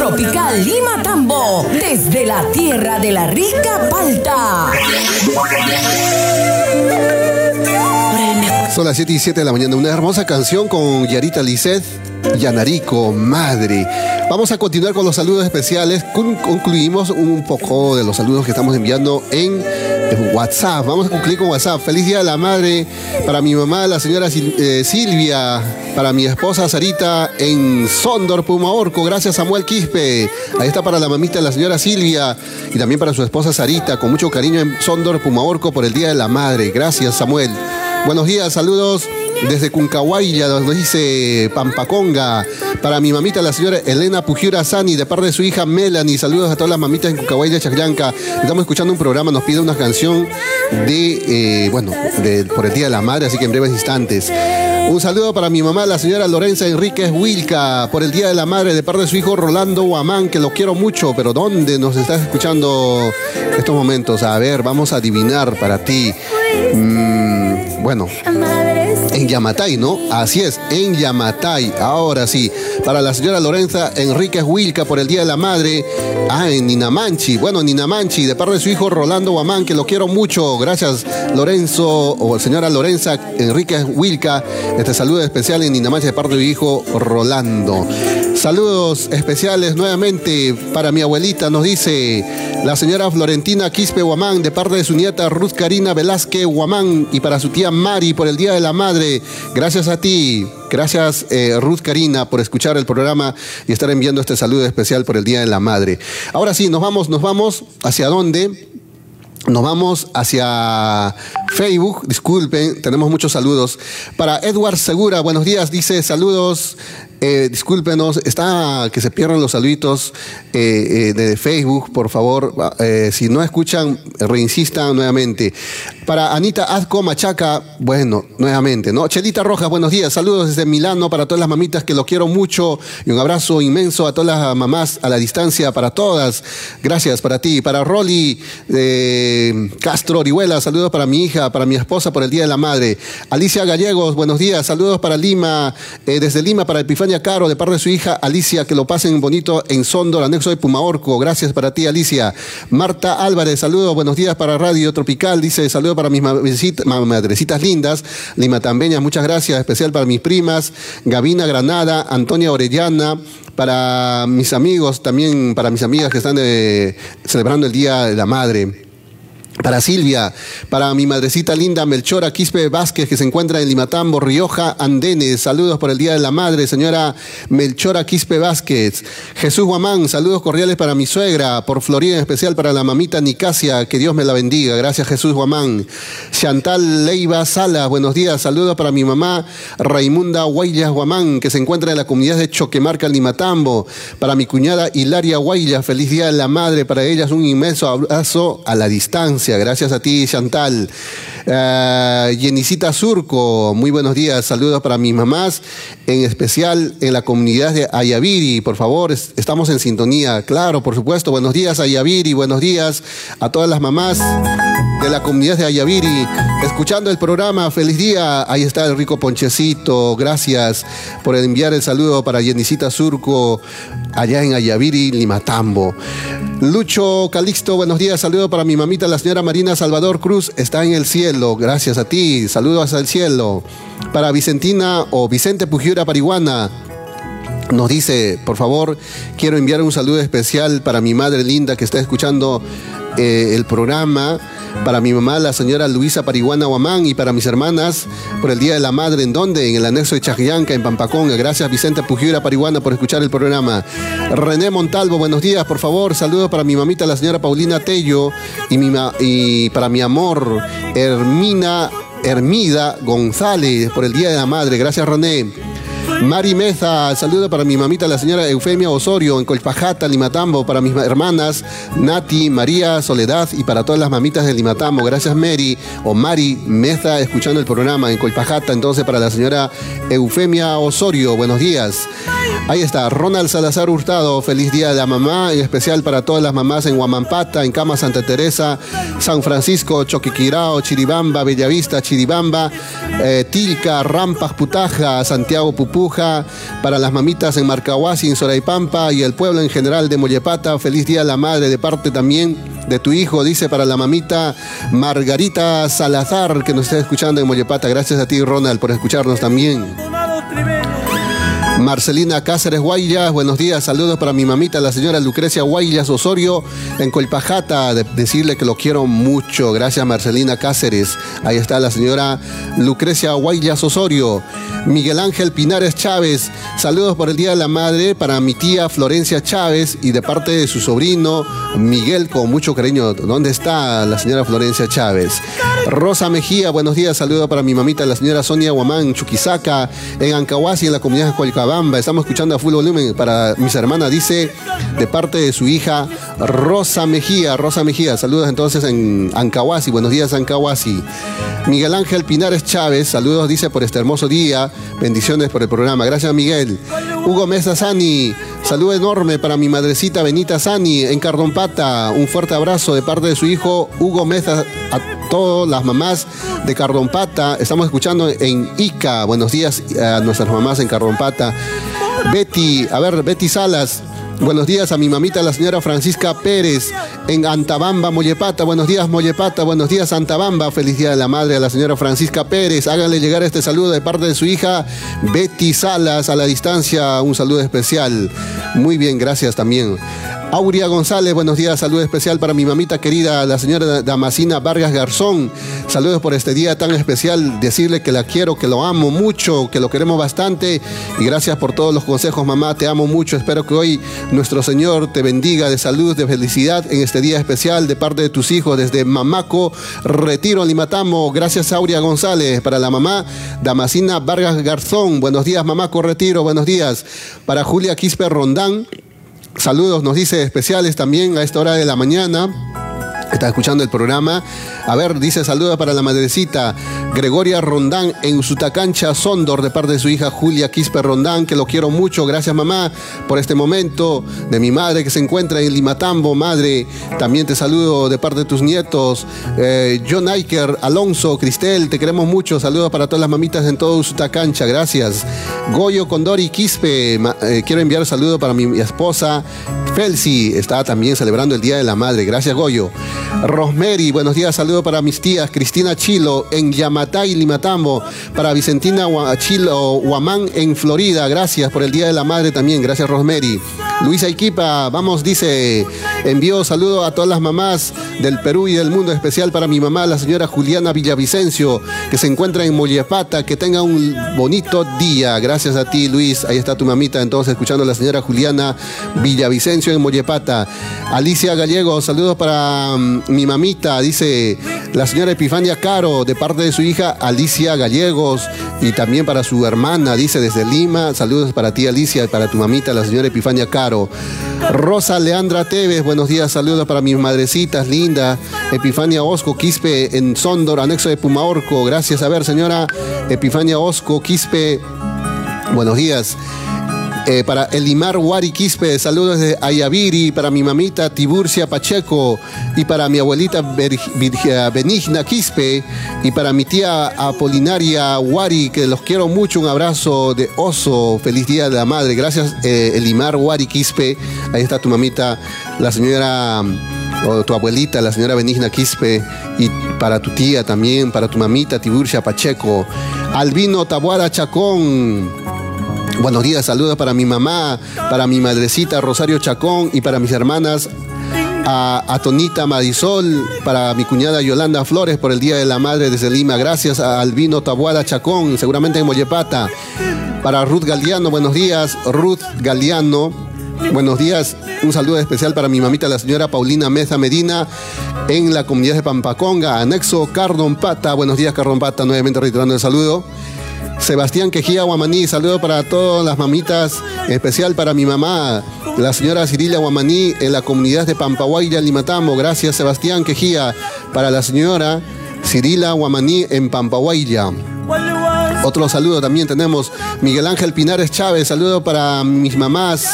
Tropical Lima Tambo, desde la tierra de la rica palta. Son las 7 y 7 de la mañana. Una hermosa canción con Yarita Lisset, Yanarico, madre. Vamos a continuar con los saludos especiales. Con- Concluimos un poco de los saludos que estamos enviando en WhatsApp. Vamos a concluir con WhatsApp. Feliz Día de la Madre para mi mamá, la señora eh, Silvia, para mi esposa Sarita en Sondor, Pumaorco. Gracias, Samuel Quispe. Ahí está para la mamita, la señora Silvia, y también para su esposa Sarita, con mucho cariño en Sondor, Pumaorco, por el Día de la Madre. Gracias, Samuel. Buenos días, saludos desde Cuncahuaya, nos dice Pampaconga. Para mi mamita, la señora Elena Pujiura Sani, de parte de su hija Melanie. Saludos a todas las mamitas en Cuncahuaya, Chaclanca. Estamos escuchando un programa, nos pide una canción de, eh, bueno, por el Día de la Madre, así que en breves instantes. Un saludo para mi mamá, la señora Lorenza Enríquez Wilca, por el Día de la Madre, de parte de su hijo Rolando Guamán, que lo quiero mucho, pero ¿dónde nos estás escuchando estos momentos? A ver, vamos a adivinar para ti. Mm, bueno, en Yamatay, ¿no? Así es, en Yamatay. Ahora sí, para la señora Lorenza Enríquez Wilca por el Día de la Madre. Ah, en Ninamanchi. Bueno, Ninamanchi, de parte de su hijo Rolando Guamán, que lo quiero mucho. Gracias, Lorenzo, o señora Lorenza Enríquez Wilca. Este saludo especial en Ninamanchi de parte de mi hijo Rolando. Saludos especiales nuevamente para mi abuelita, nos dice la señora Florentina Quispe Guamán, de parte de su nieta Ruth Karina Velázquez Guamán, y para su tía Mari por el Día de la Madre. Gracias a ti, gracias eh, Ruth Karina por escuchar el programa y estar enviando este saludo especial por el Día de la Madre. Ahora sí, nos vamos, nos vamos hacia dónde. Nos vamos hacia Facebook, disculpen, tenemos muchos saludos. Para Edward Segura, buenos días, dice saludos, eh, discúlpenos, está que se pierdan los saluditos eh, eh, de Facebook, por favor, eh, si no escuchan, reinsistan nuevamente. Para Anita Azco Machaca, bueno, nuevamente, ¿no? Chelita Rojas, buenos días, saludos desde Milano para todas las mamitas que lo quiero mucho y un abrazo inmenso a todas las mamás a la distancia, para todas. Gracias para ti. Para Rolly Castro Orihuela, saludos para mi hija, para mi esposa por el Día de la Madre. Alicia Gallegos, buenos días, saludos para Lima, desde Lima para Caro, de parte de su hija Alicia, que lo pasen bonito en Sondor, anexo de Pumaorco. Gracias para ti, Alicia. Marta Álvarez, saludos, buenos días para Radio Tropical, dice saludos para mis madrecita- ma- madrecitas lindas, Lima Tambeñas, muchas gracias, especial para mis primas, Gavina Granada, Antonia Orellana, para mis amigos, también para mis amigas que están eh, celebrando el Día de la Madre. Para Silvia, para mi madrecita linda Melchora Quispe Vázquez, que se encuentra en Limatambo, Rioja, Andenes. Saludos por el Día de la Madre, señora Melchora Quispe Vázquez. Jesús Guamán, saludos cordiales para mi suegra, por Florida, en especial para la mamita Nicasia, que Dios me la bendiga. Gracias, Jesús Guamán. Chantal Leiva Sala, buenos días. Saludos para mi mamá Raimunda Guayas Guamán, que se encuentra en la comunidad de Choquemarca, Limatambo. Para mi cuñada Hilaria Guayas, feliz Día de la Madre. Para ellas un inmenso abrazo a la distancia. Gracias a ti, Chantal. Eh, Yenicita Surco, muy buenos días. Saludos para mis mamás, en especial en la comunidad de Ayaviri. Por favor, es- estamos en sintonía. Claro, por supuesto. Buenos días, Ayaviri. Buenos días a todas las mamás de la comunidad de Ayaviri, escuchando escuchando el programa. Feliz día. Ahí está el rico ponchecito. Gracias por enviar el saludo para Yenicita Surco, allá en Ayaviri, Limatambo. Lucho Calixto, buenos días. Saludo para mi mamita, la señora Marina Salvador Cruz. Está en el cielo. Gracias a ti. Saludos al cielo. Para Vicentina o Vicente Pujiura Parihuana. Nos dice, por favor, quiero enviar un saludo especial para mi madre linda que está escuchando eh, el programa, para mi mamá, la señora Luisa Parihuana Huamán, y para mis hermanas por el Día de la Madre, ¿en dónde? En el anexo de Chajianca, en Pampacón. Gracias, Vicente Pujiura Parihuana, por escuchar el programa. René Montalvo, buenos días, por favor, saludo para mi mamita, la señora Paulina Tello, y, y para mi amor, Hermina Hermida González, por el Día de la Madre. Gracias, René. Mari Meza, saludo para mi mamita, la señora Eufemia Osorio, en Colpajata, Limatambo, para mis hermanas Nati, María, Soledad y para todas las mamitas de Limatambo. Gracias, Mary o Mari Meza, escuchando el programa en Colpajata. Entonces, para la señora Eufemia Osorio, buenos días. Ahí está, Ronald Salazar Hurtado, feliz día de la mamá, en especial para todas las mamás en Huamampata, en Cama Santa Teresa, San Francisco, Choquiquirao, Chiribamba, Bellavista, Chiribamba, eh, Tilca, Rampas, Putaja, Santiago Para las mamitas en Marcahuasi, en Soraipampa y el pueblo en general de Mollepata, feliz día a la madre de parte también de tu hijo, dice para la mamita Margarita Salazar, que nos está escuchando en Mollepata. Gracias a ti, Ronald, por escucharnos también. Marcelina Cáceres Guayas, buenos días, saludos para mi mamita, la señora Lucrecia Guayas Osorio, en Colpajata, de- decirle que lo quiero mucho, gracias Marcelina Cáceres, ahí está la señora Lucrecia Guayas Osorio, Miguel Ángel Pinares Chávez, saludos por el Día de la Madre para mi tía Florencia Chávez y de parte de su sobrino Miguel, con mucho cariño, ¿dónde está la señora Florencia Chávez? Rosa Mejía, buenos días, saludos para mi mamita, la señora Sonia Guamán Chuquisaca, en Ancahuasi, en la comunidad de Colcabamba. Estamos escuchando a full volumen para mis hermanas, dice, de parte de su hija Rosa Mejía. Rosa Mejía, saludos entonces en Ancahuasi. Buenos días, Ancahuasi. Miguel Ángel Pinares Chávez, saludos, dice, por este hermoso día. Bendiciones por el programa. Gracias, Miguel. Hugo Mesa Sani, saludo enorme para mi madrecita Benita Sani en Cardompata. Un fuerte abrazo de parte de su hijo Hugo Mesa a todas las mamás de Cardompata. Estamos escuchando en Ica. Buenos días a nuestras mamás en Cardompata. Betty, a ver, Betty Salas. Buenos días a mi mamita, la señora Francisca Pérez, en Antabamba, Mollepata. Buenos días, Mollepata. Buenos días, Antabamba. Feliz día de la madre a la señora Francisca Pérez. Háganle llegar este saludo de parte de su hija Betty Salas a la distancia. Un saludo especial. Muy bien, gracias también. Auria González, buenos días, saludo especial para mi mamita querida, la señora Damasina Vargas Garzón. Saludos por este día tan especial, decirle que la quiero, que lo amo mucho, que lo queremos bastante y gracias por todos los consejos, mamá, te amo mucho. Espero que hoy nuestro Señor te bendiga de salud, de felicidad en este día especial de parte de tus hijos desde Mamaco, Retiro, Limatamo. Gracias, Auria González, para la mamá Damasina Vargas Garzón. Buenos días, Mamaco, Retiro, buenos días. Para Julia Quispe Rondán. Saludos, nos dice especiales también a esta hora de la mañana. Está escuchando el programa. A ver, dice saludos para la madrecita Gregoria Rondán en Sutacancha, Sondor, de parte de su hija Julia Quispe Rondán, que lo quiero mucho. Gracias, mamá, por este momento. De mi madre que se encuentra en Limatambo, madre. También te saludo de parte de tus nietos. Eh, John Iker, Alonso, Cristel, te queremos mucho. Saludos para todas las mamitas en todo Sutacancha. Gracias. Goyo Condori Quispe, eh, quiero enviar saludo para mi, mi esposa Felsi. Está también celebrando el Día de la Madre. Gracias, Goyo. Rosemary, buenos días. Saludo para mis tías Cristina Chilo en Yamatay, Limatambo. Para Vicentina Chilo Huamán en Florida. Gracias por el Día de la Madre también. Gracias, Rosemary. Luisa Iquipa, vamos, dice, envío saludo a todas las mamás del Perú y del mundo, especial para mi mamá, la señora Juliana Villavicencio, que se encuentra en Mollepata. Que tenga un bonito día. Gracias a ti, Luis. Ahí está tu mamita, entonces, escuchando a la señora Juliana Villavicencio en Mollepata. Alicia Gallego, saludos para mm, mi mamita, dice la señora Epifania Caro, de parte de su hija Alicia Gallegos, y también para su hermana, dice desde Lima. Saludos para ti, Alicia, y para tu mamita, la señora Epifania Caro. Rosa Leandra Teves, buenos días, saludos para mis madrecitas linda, Epifania Osco Quispe en Sondor, anexo de Pumaorco. Gracias, a ver, señora Epifania Osco Quispe, buenos días. Eh, para Elimar Wari Quispe, saludos de Ayaviri, para mi mamita Tiburcia Pacheco. Y para mi abuelita Virgia- Benigna Quispe. Y para mi tía Apolinaria Wari, que los quiero mucho, un abrazo de oso, feliz día de la madre. Gracias eh, Elimar Wari Quispe, ahí está tu mamita, la señora o tu abuelita, la señora Benigna Quispe, y para tu tía también, para tu mamita Tiburcia Pacheco. Albino Tabuada Chacón, Buenos días, saludos para mi mamá, para mi madrecita Rosario Chacón y para mis hermanas a, Tonita Marisol, para mi cuñada Yolanda Flores por el Día de la Madre desde Lima. Gracias a Albino Tabuada Chacón, seguramente en Mollepata. Para Ruth Galeano, buenos días, Ruth Galeano. Buenos días, un saludo especial para mi mamita, la señora Paulina Meza Medina, en la comunidad de Pampaconga, anexo Cardon Pata. Buenos días, Cardon Pata, nuevamente reiterando el saludo. Sebastián Quejía Guamaní, saludo para todas las mamitas, en especial para mi mamá, la señora Cirila Guamaní, en la comunidad de Pampahuaya, Limatambo. Gracias, Sebastián Quejía. Para la señora Cirila Guamaní en Pampahuaya. Otro saludo también tenemos Miguel Ángel Pinares Chávez, saludo para mis mamás,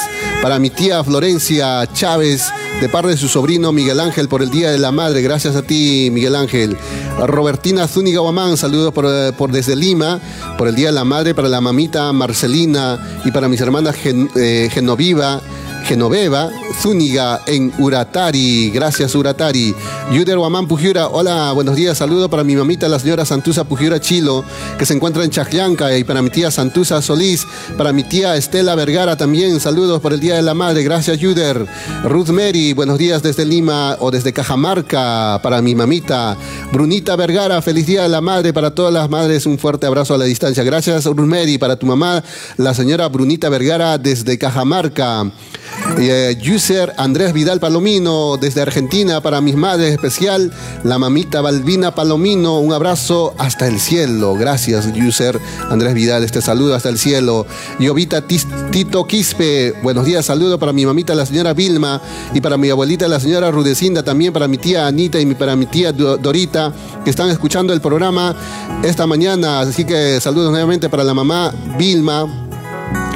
para mi tía Florencia Chávez, de parte de su sobrino Miguel Ángel por el Día de la Madre. Gracias a ti, Miguel Ángel. Robertina Zúñiga Guamán, saludos por, eh, desde Lima, por el Día de la Madre, para la mamita Marcelina y para mis hermanas eh, Genoviva. Genoveva, Zúñiga en Uratari. Gracias, Uratari. Yuder Guamán Pujiura, hola, buenos días. Saludo para mi mamita, la señora Santusa Pujiura Chilo, que se encuentra en Chajlanca, y para mi tía Santusa Solís, para mi tía Estela Vergara también. Saludos por el Día de la Madre. Gracias, Yuder. Ruth Mary, buenos días desde Lima o desde Cajamarca, para mi mamita. Brunita Vergara, feliz Día de la Madre para todas las madres. Un fuerte abrazo a la distancia. Gracias, Ruth Mary, para tu mamá, la señora Brunita Vergara desde Cajamarca. Eh, Andrés Vidal Palomino desde Argentina para mis madres especial, la mamita Balbina Palomino, un abrazo hasta el cielo. Gracias, user Andrés Vidal, este saludo hasta el cielo. Yovita Tito Quispe, buenos días, saludo para mi mamita la señora Vilma y para mi abuelita la señora Rudecinda, también para mi tía Anita y para mi tía Do- Dorita, que están escuchando el programa esta mañana. Así que saludos nuevamente para la mamá Vilma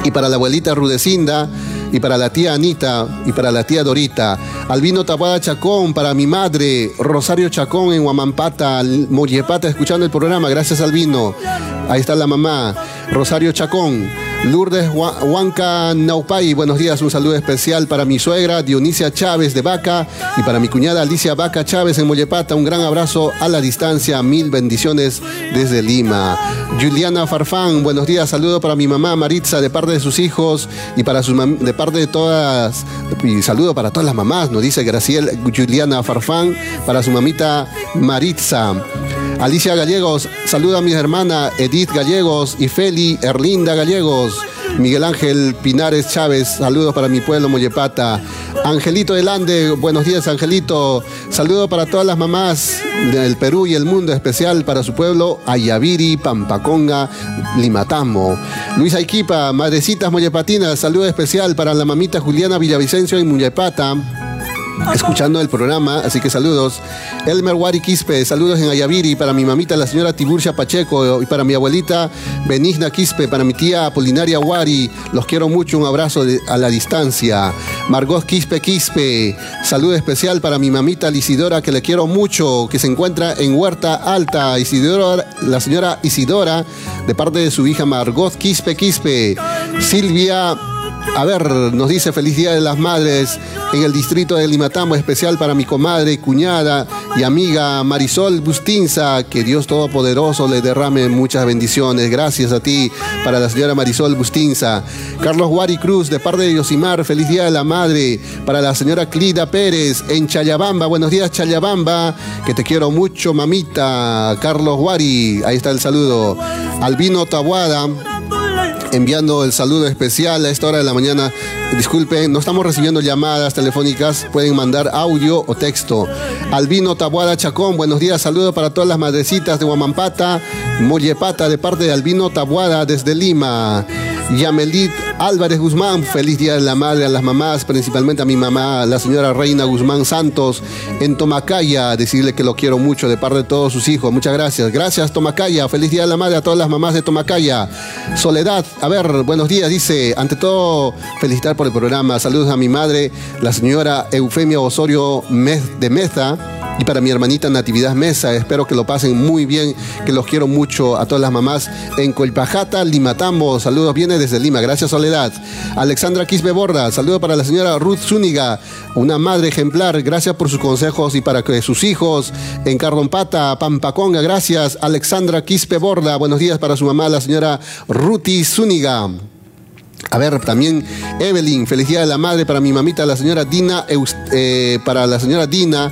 y para la abuelita Rudecinda, y para la tía Anita, y para la tía Dorita. Albino Tapada Chacón, para mi madre, Rosario Chacón en Huamampata, Mollepata, escuchando el programa. Gracias, Albino. Ahí está la mamá, Rosario Chacón. Lourdes Hua- Huanca Naupay, buenos días, un saludo especial para mi suegra Dionisia Chávez de Vaca y para mi cuñada Alicia Vaca Chávez en Mollepata, un gran abrazo a la distancia, mil bendiciones desde Lima. Juliana Farfán, buenos días, saludo para mi mamá Maritza de parte de sus hijos y para sus de parte de todas, y saludo para todas las mamás, nos dice Graciel Juliana Farfán, para su mamita Maritza. Alicia Gallegos, saluda a mi hermana Edith Gallegos y Feli Erlinda Gallegos. Miguel Ángel Pinares Chávez, saludos para mi pueblo Mollepata. Angelito del Ande, buenos días Angelito. Saludo para todas las mamás del Perú y el mundo, especial para su pueblo Ayaviri, Pampaconga, Limatambo. Luis Aiquipa, Madrecitas Mollepatinas, saludo especial para la mamita Juliana Villavicencio en Mollepata escuchando el programa, así que saludos. Elmer Wari Quispe, saludos en Ayaviri, para mi mamita la señora Tiburcia Pacheco y para mi abuelita Benigna Quispe, para mi tía Apolinaria Wari, los quiero mucho, un abrazo a la distancia. Margot Quispe Quispe, saludo especial para mi mamita Isidora, que le quiero mucho, que se encuentra en Huerta Alta, Isidora, la señora Isidora, de parte de su hija Margot Quispe Quispe. Silvia a ver, nos dice feliz día de las madres en el distrito de Limatambo, especial para mi comadre, cuñada y amiga Marisol Bustinza. Que Dios Todopoderoso le derrame muchas bendiciones. Gracias a ti, para la señora Marisol Bustinza. Carlos Guari Cruz, de parte de Yosimar, feliz día de la madre. Para la señora Clida Pérez, en Chayabamba. Buenos días, Chayabamba. Que te quiero mucho, mamita. Carlos Guari, ahí está el saludo. Albino Tabuada enviando el saludo especial a esta hora de la mañana. Disculpen, no estamos recibiendo llamadas telefónicas, pueden mandar audio o texto. Albino Tabuada Chacón, buenos días, saludo para todas las madrecitas de Huamampata, Mollepata, de parte de Albino Tabuada desde Lima. Yamelit Álvarez Guzmán, feliz día de la madre a las mamás, principalmente a mi mamá, la señora Reina Guzmán Santos, en Tomacaya, decirle que lo quiero mucho de parte de todos sus hijos. Muchas gracias. Gracias, Tomacaya. Feliz día de la madre a todas las mamás de Tomacaya. Soledad, a ver, buenos días, dice. Ante todo, felicitar por el programa. Saludos a mi madre, la señora Eufemia Osorio de Meza y para mi hermanita Natividad Mesa. Espero que lo pasen muy bien, que los quiero mucho a todas las mamás en Colpajata, Limatambo. Saludos, viene desde Lima. Gracias, Soledad. Alexandra Quispe Borda, saludo para la señora Ruth Zúñiga, una madre ejemplar. Gracias por sus consejos y para que sus hijos en Cardompata, Pampaconga. Gracias, Alexandra Quispe Borda. Buenos días para su mamá, la señora Ruti Zúñiga. A ver, también Evelyn, felicidad de la madre para mi mamita, la señora Dina, eh, para la señora Dina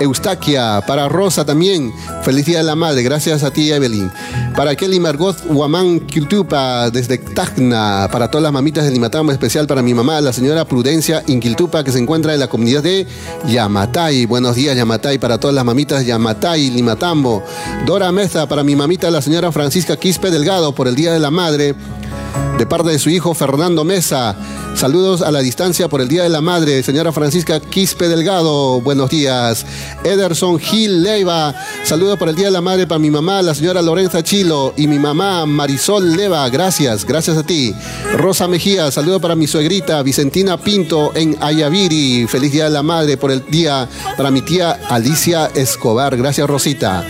Eustaquia, para Rosa también, felicidad de la madre, gracias a ti Evelyn. Para Kelly Margot Huamán Quiltupa, desde Tacna, para todas las mamitas de Limatambo, especial para mi mamá, la señora Prudencia Inquiltupa, que se encuentra en la comunidad de Yamatay. Buenos días, Yamatay, para todas las mamitas Yamatay, Limatambo. Dora Meza, para mi mamita, la señora Francisca Quispe Delgado, por el Día de la Madre de parte de su hijo Fernando Mesa. Saludos a la distancia por el Día de la Madre, señora Francisca Quispe Delgado. Buenos días. Ederson Gil Leiva. Saludos por el Día de la Madre para mi mamá, la señora Lorenza Chilo y mi mamá Marisol Leva. Gracias, gracias a ti. Rosa Mejía, saludo para mi suegrita Vicentina Pinto en Ayaviri. Feliz Día de la Madre por el día para mi tía Alicia Escobar. Gracias, Rosita.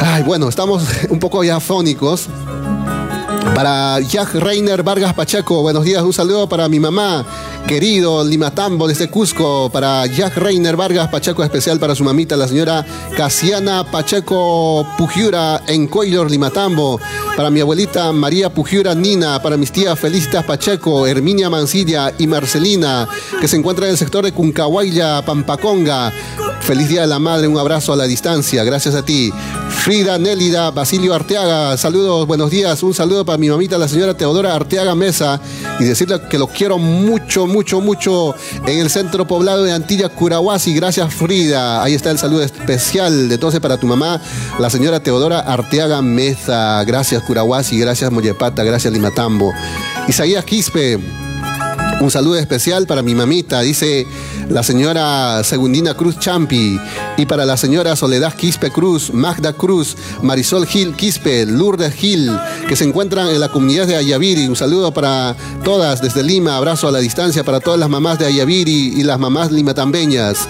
Ay, bueno, estamos un poco ya fónicos. Para Jack Reiner Vargas Pacheco, buenos días, un saludo para mi mamá, querido Limatambo desde Cusco, para Jack Reiner Vargas Pacheco, especial para su mamita, la señora Casiana Pacheco Pujiura en Coilor, Limatambo, para mi abuelita María Pujiura Nina, para mis tías Felicitas Pacheco, Herminia Mancilla y Marcelina, que se encuentran en el sector de Cuncahuayla, Pampaconga. Feliz Día de la Madre, un abrazo a la distancia, gracias a ti. Frida Nélida, Basilio Arteaga, saludos, buenos días, un saludo para mi mamita, la señora Teodora Arteaga Mesa, y decirle que lo quiero mucho, mucho, mucho en el centro poblado de Antilla, Curahuasi. Gracias, Frida. Ahí está el saludo especial de entonces para tu mamá, la señora Teodora Arteaga Mesa. Gracias, Curahuasi, gracias, Mollepata, gracias, Limatambo. Isaías Quispe. Un saludo especial para mi mamita, dice la señora Segundina Cruz Champi, y para la señora Soledad Quispe Cruz, Magda Cruz, Marisol Gil Quispe, Lourdes Gil, que se encuentran en la comunidad de Ayaviri. Un saludo para todas desde Lima, abrazo a la distancia para todas las mamás de Ayaviri y las mamás limatambeñas.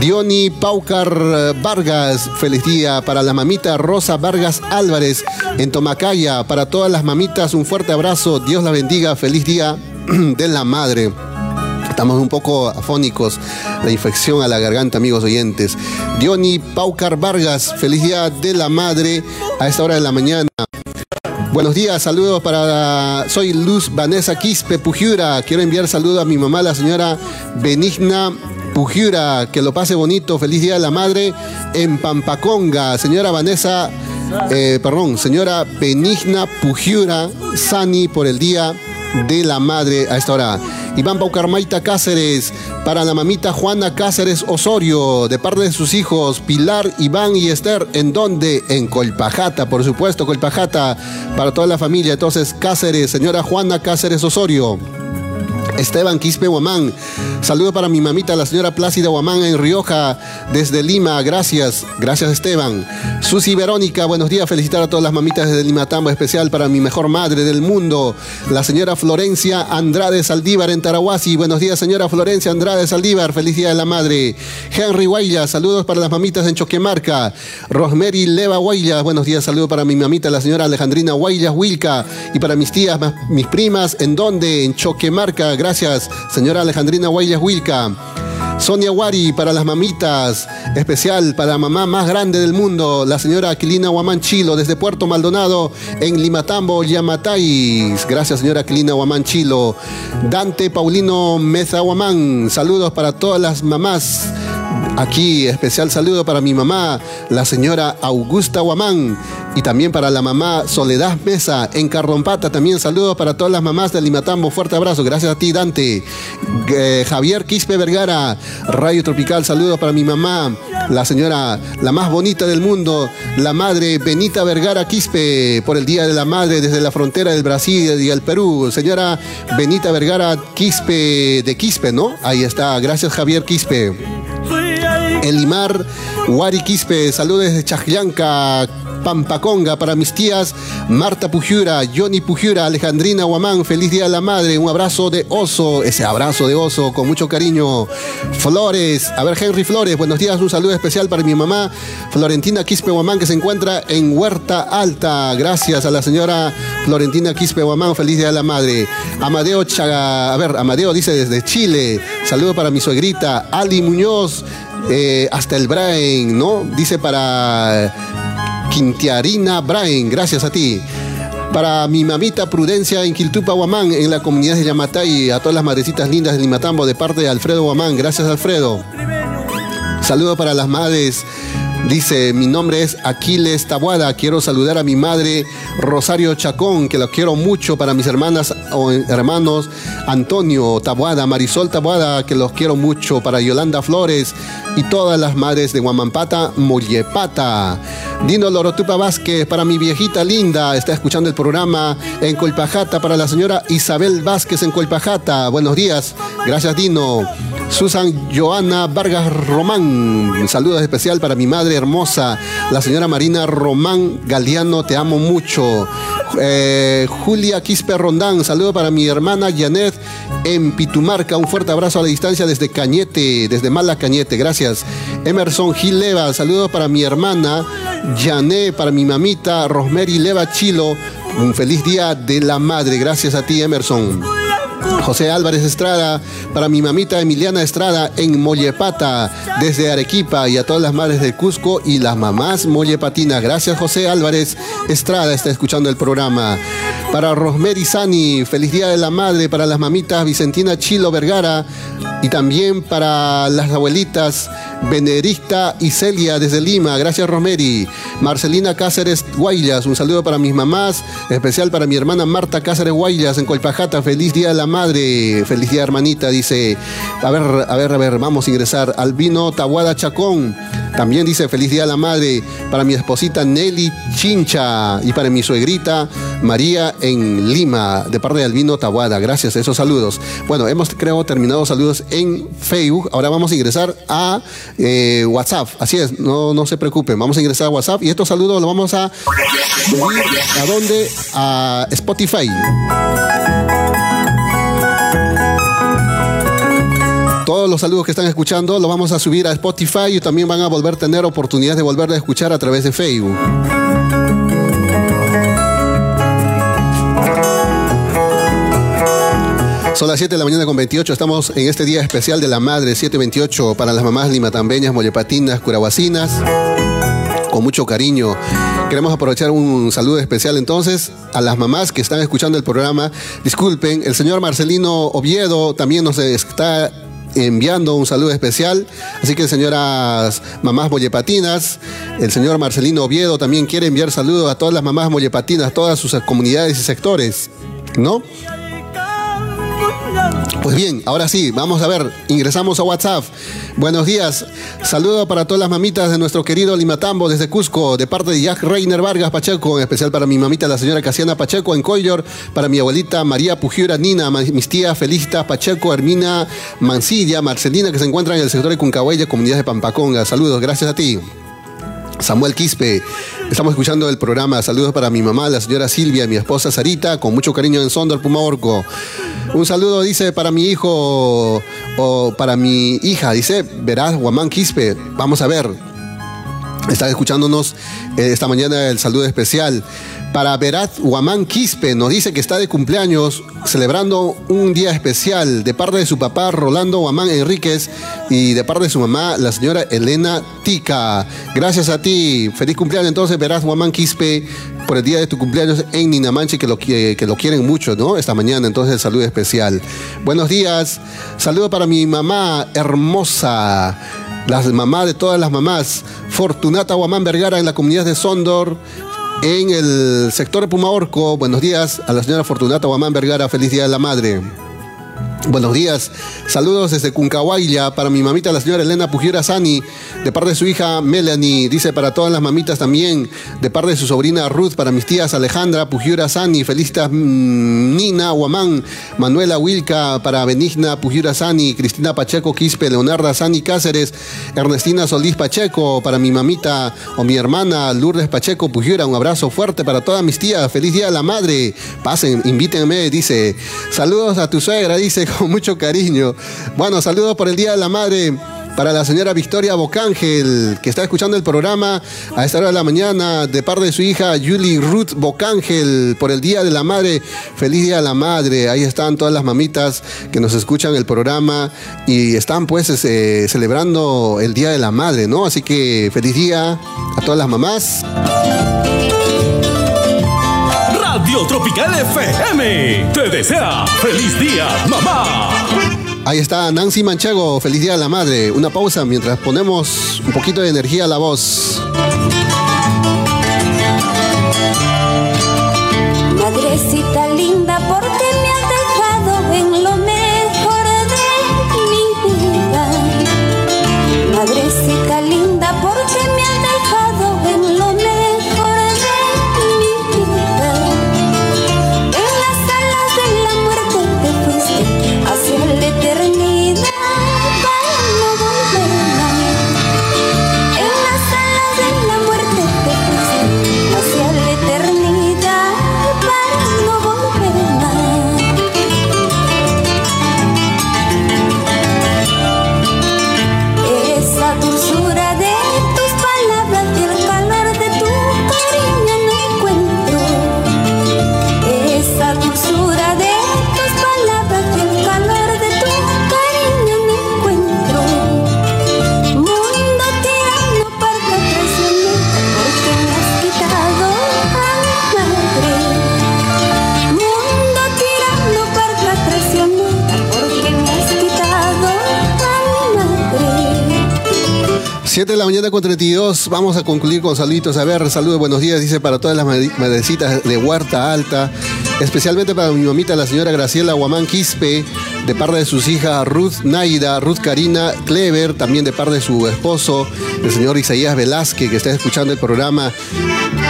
Diony Paucar Vargas, feliz día para la mamita Rosa Vargas Álvarez en Tomacaya. Para todas las mamitas, un fuerte abrazo. Dios la bendiga. Feliz día de la madre. Estamos un poco afónicos, la infección a la garganta, amigos oyentes. Diony Paucar Vargas, feliz día de la madre a esta hora de la mañana. Buenos días, saludos para. Soy Luz Vanessa Quispe Pujura. Quiero enviar saludos a mi mamá, la señora Benigna Pujura. Que lo pase bonito. Feliz día de la madre en Pampaconga. Señora Vanessa, eh, perdón, señora Benigna Pujura Sani por el día de la madre a esta hora. Iván Paucarmaita Cáceres, para la mamita Juana Cáceres Osorio, de parte de sus hijos Pilar, Iván y Esther, ¿en dónde? En Colpajata, por supuesto, Colpajata, para toda la familia. Entonces, Cáceres, señora Juana Cáceres Osorio. Esteban Quispe Guamán. Saludo para mi mamita, la señora Plácida Guamán en Rioja, desde Lima. Gracias, gracias Esteban. Susi Verónica, buenos días. Felicitar a todas las mamitas desde Lima Tambo, especial para mi mejor madre del mundo, la señora Florencia Andrade Saldívar en Tarahuasi. Buenos días, señora Florencia Andrade Saldívar. Feliz día de la madre. Henry Guayla, saludos para las mamitas en Choquemarca. Rosemary Leva Guayla, buenos días. Saludo para mi mamita, la señora Alejandrina Guayla Wilca. Y para mis tías, mis primas, ¿en dónde? En Choquemarca. Gracias, señora Alejandrina Guayas Wilca. Sonia Wari para las mamitas, especial para la mamá más grande del mundo, la señora Aquilina Huamanchilo desde Puerto Maldonado en Limatambo, Yamatais. Gracias, señora Aquilina Huamanchilo. Dante Paulino Meza Huamán, saludos para todas las mamás Aquí especial saludo para mi mamá, la señora Augusta Guamán, y también para la mamá Soledad Mesa en Carrompata. También saludos para todas las mamás de Limatambo. Fuerte abrazo. Gracias a ti, Dante. Eh, Javier Quispe Vergara, Radio Tropical. Saludos para mi mamá, la señora, la más bonita del mundo, la madre Benita Vergara Quispe, por el Día de la Madre desde la frontera del Brasil y el Perú. Señora Benita Vergara Quispe de Quispe, ¿no? Ahí está. Gracias, Javier Quispe. Elimar Wari Quispe, saludos desde Chajllanca, Pampaconga para mis tías Marta Pujura, Johnny Pujura, Alejandrina Guamán, feliz día de la madre, un abrazo de oso, ese abrazo de oso con mucho cariño. Flores, a ver Henry Flores, buenos días, un saludo especial para mi mamá Florentina Quispe Guamán que se encuentra en Huerta Alta. Gracias a la señora Florentina Quispe Guamán, feliz día de la madre. Amadeo Chaga, a ver, Amadeo dice desde Chile, saludo para mi suegrita Ali Muñoz. Eh, hasta el Brain, ¿no? Dice para Quintiarina Brain, gracias a ti. Para mi mamita Prudencia en Quiltupa, Guamán, en la comunidad de Yamatay, a todas las madrecitas lindas de Limatambo, de parte de Alfredo Guamán. Gracias, Alfredo. Saludo para las madres Dice, mi nombre es Aquiles Tabuada, quiero saludar a mi madre Rosario Chacón, que la quiero mucho, para mis hermanas o hermanos Antonio Tabuada, Marisol Tabuada, que los quiero mucho, para Yolanda Flores y todas las madres de Guamampata, Mollepata. Dino Lorotupa Vázquez, para mi viejita linda, está escuchando el programa en Colpajata, para la señora Isabel Vázquez en Colpajata. Buenos días, gracias Dino. Susan Joana Vargas Román, saludos especial para mi madre hermosa, la señora Marina Román Galeano, te amo mucho. Eh, Julia Quispe Rondán, saludo para mi hermana Janet en Pitumarca, un fuerte abrazo a la distancia desde Cañete, desde Mala Cañete, gracias. Emerson Gil Leva, saludos para mi hermana Janet, para mi mamita Rosemary Leva Chilo, un feliz día de la madre, gracias a ti Emerson. José Álvarez Estrada, para mi mamita Emiliana Estrada en Mollepata, desde Arequipa y a todas las madres de Cusco y las mamás mollepatinas. Gracias José Álvarez Estrada, está escuchando el programa. Para Rosemary Sani, feliz día de la madre, para las mamitas Vicentina Chilo Vergara y también para las abuelitas Benedicta y Celia desde Lima. Gracias Rosemary. Marcelina Cáceres Guaylas, un saludo para mis mamás, especial para mi hermana Marta Cáceres Guaylas en Colpajata. Feliz día de la madre, feliz día hermanita, dice. A ver, a ver, a ver, vamos a ingresar. Albino Tabuada Chacón, también dice feliz día de la madre para mi esposita Nelly Chincha y para mi suegrita María en Lima, de parte de Albino Tabuada. Gracias, esos saludos. Bueno, hemos creo terminado saludos en Facebook. Ahora vamos a ingresar a eh, WhatsApp. Así es, no, no se preocupen. Vamos a ingresar a WhatsApp y estos saludos los vamos a a dónde? A Spotify. Todos los saludos que están escuchando los vamos a subir a Spotify y también van a volver a tener oportunidad de volver a escuchar a través de Facebook. Son las 7 de la mañana con 28. Estamos en este día especial de la madre, 728, para las mamás limatambeñas, mollepatinas, curahuacinas. Con mucho cariño. Queremos aprovechar un saludo especial entonces a las mamás que están escuchando el programa. Disculpen, el señor Marcelino Oviedo también nos está enviando un saludo especial. Así que señoras mamás mollepatinas, el señor Marcelino Oviedo también quiere enviar saludos a todas las mamás mollepatinas, todas sus comunidades y sectores, ¿no? Pues bien, ahora sí, vamos a ver, ingresamos a WhatsApp. Buenos días, saludo para todas las mamitas de nuestro querido Limatambo desde Cusco, de parte de Jack Reiner Vargas Pacheco, en especial para mi mamita, la señora Casiana Pacheco en Coyor, para mi abuelita María Pujiura Nina, mis tías Felicita Pacheco, Hermina Mancilla, Marcelina, que se encuentran en el sector de Cuncahuella, comunidad de Pampaconga. Saludos, gracias a ti. Samuel Quispe. Estamos escuchando el programa. Saludos para mi mamá, la señora Silvia, mi esposa Sarita, con mucho cariño en Sondor, Pumaorco. Un saludo, dice, para mi hijo o para mi hija, dice, verás, Guamán Quispe. Vamos a ver. Están escuchándonos eh, esta mañana el saludo especial. Para Berat Guamán Quispe nos dice que está de cumpleaños celebrando un día especial de parte de su papá Rolando Guamán Enríquez y de parte de su mamá la señora Elena Tica. Gracias a ti. Feliz cumpleaños entonces Berat Guamán Quispe por el día de tu cumpleaños en Ninamanche que lo, que, que lo quieren mucho, ¿no? Esta mañana entonces el saludo especial. Buenos días. Saludo para mi mamá hermosa. Las mamás de todas las mamás. Fortunata Guamán Vergara en la comunidad de Sondor, en el sector de Pumaorco. Buenos días a la señora Fortunata Guamán Vergara. Feliz Día de la Madre. Buenos días, saludos desde Cuncahuayla para mi mamita la señora Elena Pujiura Sani, de parte de su hija Melanie, dice para todas las mamitas también, de parte de su sobrina Ruth, para mis tías Alejandra Pujiura Sani, Felicitas mm, Nina Guamán, Manuela Wilca, para Benigna Pujiura Sani, Cristina Pacheco Quispe, Leonarda Sani Cáceres, Ernestina Solís Pacheco, para mi mamita o mi hermana Lourdes Pacheco Pujiura, un abrazo fuerte para todas mis tías, feliz día de la madre, pasen, invítenme, dice, saludos a tu suegra, dice, con mucho cariño. Bueno, saludos por el Día de la Madre para la señora Victoria Bocángel, que está escuchando el programa a esta hora de la mañana, de parte de su hija Julie Ruth Bocángel, por el Día de la Madre. Feliz Día de la Madre. Ahí están todas las mamitas que nos escuchan el programa y están pues eh, celebrando el Día de la Madre, ¿no? Así que feliz día a todas las mamás. Tropical FM te desea feliz día, mamá. Ahí está Nancy Manchego, feliz día a la madre. Una pausa mientras ponemos un poquito de energía a la voz. 7 de la mañana con 32, vamos a concluir con saluditos. A ver, saludos, buenos días, dice para todas las mad- madrecitas de Huerta Alta, especialmente para mi mamita, la señora Graciela Guamán Quispe, de parte de sus hijas Ruth Naida, Ruth Karina Clever, también de parte de su esposo, el señor Isaías Velázquez, que está escuchando el programa.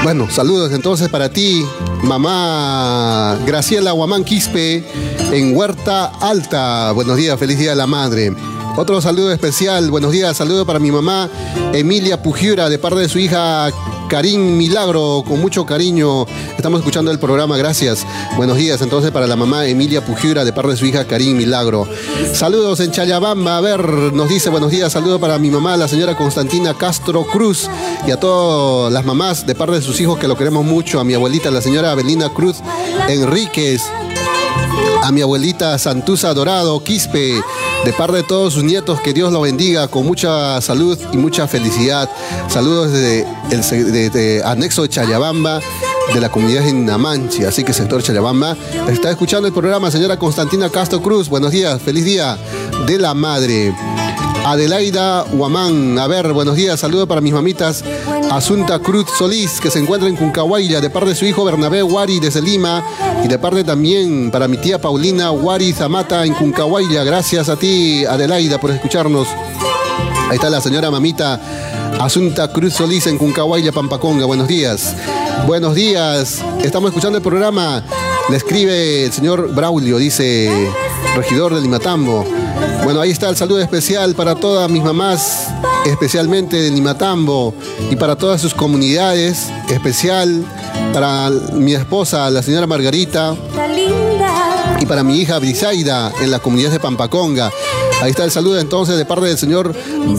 Bueno, saludos entonces para ti, mamá Graciela Guamán Quispe, en Huerta Alta. Buenos días, feliz día de la madre. Otro saludo especial, buenos días, saludo para mi mamá Emilia Pujiura, de parte de su hija Karim Milagro, con mucho cariño. Estamos escuchando el programa, gracias. Buenos días entonces para la mamá Emilia Pujiura, de parte de su hija Karim Milagro. Saludos en Chayabamba, a ver, nos dice buenos días, saludo para mi mamá, la señora Constantina Castro Cruz, y a todas las mamás de parte de sus hijos que lo queremos mucho, a mi abuelita, la señora Abelina Cruz Enríquez, a mi abuelita Santusa Dorado Quispe, de parte de todos sus nietos, que Dios lo bendiga con mucha salud y mucha felicidad. Saludos desde el desde anexo de Chayabamba, de la comunidad de Namanchi, así que sector Chayabamba. Está escuchando el programa señora Constantina Castro Cruz. Buenos días, feliz día de la madre. Adelaida Huamán, a ver, buenos días, saludo para mis mamitas. Asunta Cruz Solís, que se encuentra en Cuncahuayla, de parte de su hijo Bernabé Wari desde Lima, y de parte también para mi tía Paulina Wari Zamata en Cuncahuayla. Gracias a ti, Adelaida, por escucharnos. Ahí está la señora mamita Asunta Cruz Solís en Cuncahuayla, Pampaconga. Buenos días. Buenos días. Estamos escuchando el programa. Le escribe el señor Braulio, dice regidor de Limatambo. Bueno, ahí está el saludo especial para todas mis mamás, especialmente de Limatambo, y para todas sus comunidades, especial para mi esposa, la señora Margarita, y para mi hija Brisaida en la comunidad de Pampaconga. Ahí está el saludo entonces de parte del señor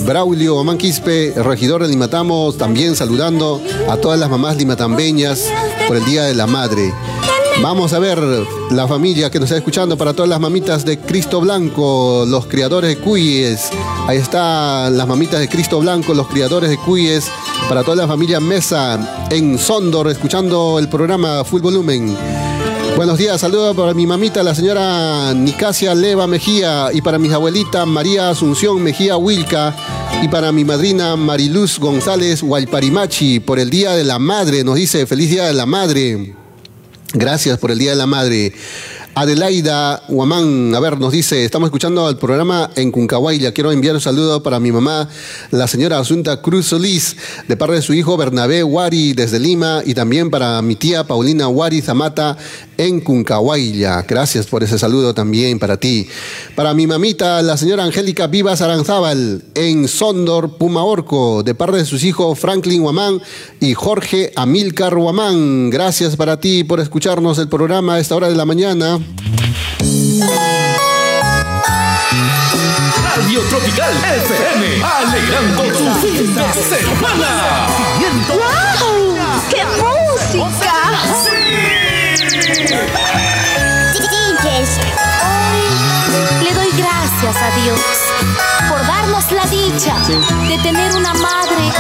Braulio Omán Quispe, regidor de Limatamos, también saludando a todas las mamás limatambeñas por el Día de la Madre. Vamos a ver la familia que nos está escuchando para todas las mamitas de Cristo Blanco, los criadores de cuyes. Ahí están las mamitas de Cristo Blanco, los criadores de cuyes, para toda la familia Mesa en Sondor, escuchando el programa Full Volumen. Buenos días, saludos para mi mamita, la señora Nicasia Leva Mejía, y para mis abuelitas María Asunción Mejía Wilca, Y para mi madrina Mariluz González Huayparimachi, por el Día de la Madre, nos dice, feliz Día de la Madre. Gracias por el Día de la Madre. Adelaida Huamán, a ver, nos dice, estamos escuchando el programa en Cuncahuayla. Quiero enviar un saludo para mi mamá, la señora Asunta Cruz Solís, de parte de su hijo Bernabé Wari desde Lima, y también para mi tía Paulina Wari Zamata en Cuncahuayla. Gracias por ese saludo también para ti. Para mi mamita, la señora Angélica Vivas Aranzábal, en Sondor, Pumaorco, de parte de sus hijos Franklin Huamán y Jorge Amilcar Huamán. Gracias para ti por escucharnos el programa a esta hora de la mañana. Radio Tropical FM, alegrando tu fin de semana. ¡Wow! ¡Qué música! Hoy le doy gracias a Dios por darnos la dicha de tener una madre